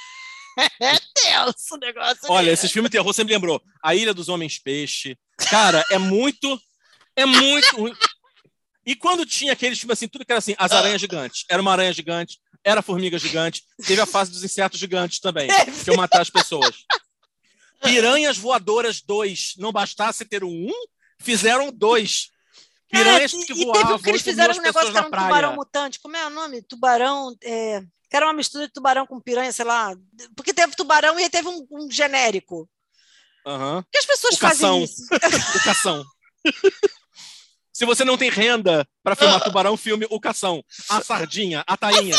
É tenso o negócio. Olha, esses filmes de terror sempre lembrou. A Ilha dos Homens Peixe. Cara, é muito. É muito. E quando tinha aqueles filmes assim, tudo que era assim, as aranhas gigantes. Era uma aranha gigante, era formiga gigante. Teve a fase dos insetos gigantes também, que eu matar as pessoas. Piranhas Voadoras 2. Não bastasse ter um, um, fizeram dois. Piranhas É, que voavam. teve que eles fizeram um negócio que era um praia. tubarão mutante. Como é o nome? Tubarão. É... Que era uma mistura de tubarão com piranha, sei lá. Porque teve tubarão e teve um, um genérico. Por que as pessoas O cação. fazem isso? O cação. Se você não tem renda para filmar tubarão, filme O Cação. A sardinha, a tainha.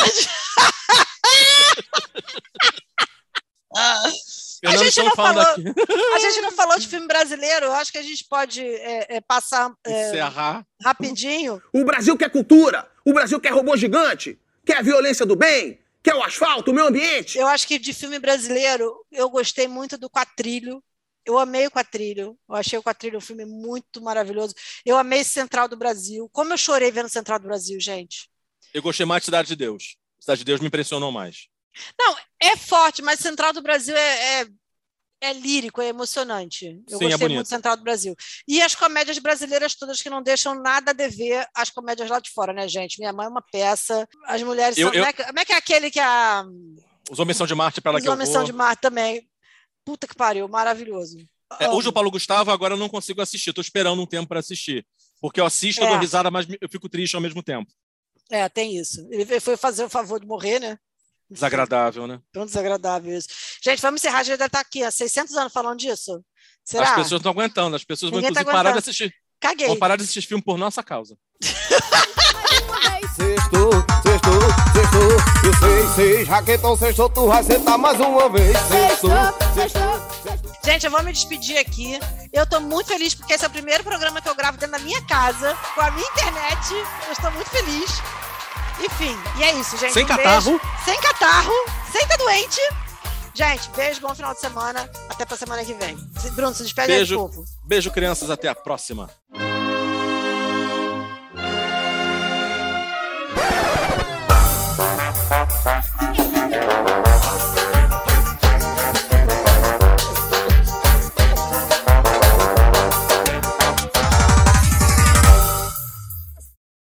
Eu a não gente estou não falando falou, aqui. a gente não falou de filme brasileiro. Eu acho que a gente pode é, é, passar é, rapidinho. O Brasil quer cultura, o Brasil quer robô gigante, quer a violência do bem, quer o asfalto, o meio ambiente. Eu acho que de filme brasileiro eu gostei muito do Quatrilho. Eu amei o Quatrilho. Eu achei o Quatrilho um filme muito maravilhoso. Eu amei Central do Brasil. Como eu chorei vendo Central do Brasil, gente. Eu gostei mais de Cidade de Deus. Cidade de Deus me impressionou mais. Não, é forte, mas Central do Brasil é, é, é lírico, é emocionante. Eu Sim, é gostei bonito. muito de Central do Brasil. E as comédias brasileiras todas que não deixam nada a dever as comédias lá de fora, né, gente? Minha mãe é uma peça. As mulheres Eu- são. eu- Como, é que, como é que é aquele que a. Os Homens são de Marte para lá Os que eu Homens vou. são de Mar também. Puta que pariu, maravilhoso. É, hoje o Paulo Gustavo, agora eu não consigo assistir. Estou esperando um tempo para assistir. Porque eu assisto, eu É. dou risada, mas eu fico triste ao mesmo tempo. É, tem isso. Ele foi fazer o favor de morrer, né? Desagradável, né? Tão desagradável isso. Gente, vamos encerrar. A gente deve estar aqui há 600 anos falando disso. Será? As pessoas estão aguentando. As pessoas vão, Ninguém tá inclusive, parar de assistir. Caguei. Vão parar de assistir filme por nossa causa. Sextou, sextou. sextou. Eu sei, sei, já que então sextou, tu vai sentar mais uma vez. Sextou, sextou. Gente, eu vou me despedir aqui. Eu tô muito feliz porque esse é o primeiro programa que eu gravo dentro da minha casa, com a minha internet. Eu estou muito feliz. Enfim, e é isso, gente. Sem Um catarro. beijo. Sem catarro. Sem estar doente. Gente, beijo, bom final de semana. Até pra semana que vem. Bruno, se despede Beijo. povo. Beijo, crianças. Até a próxima.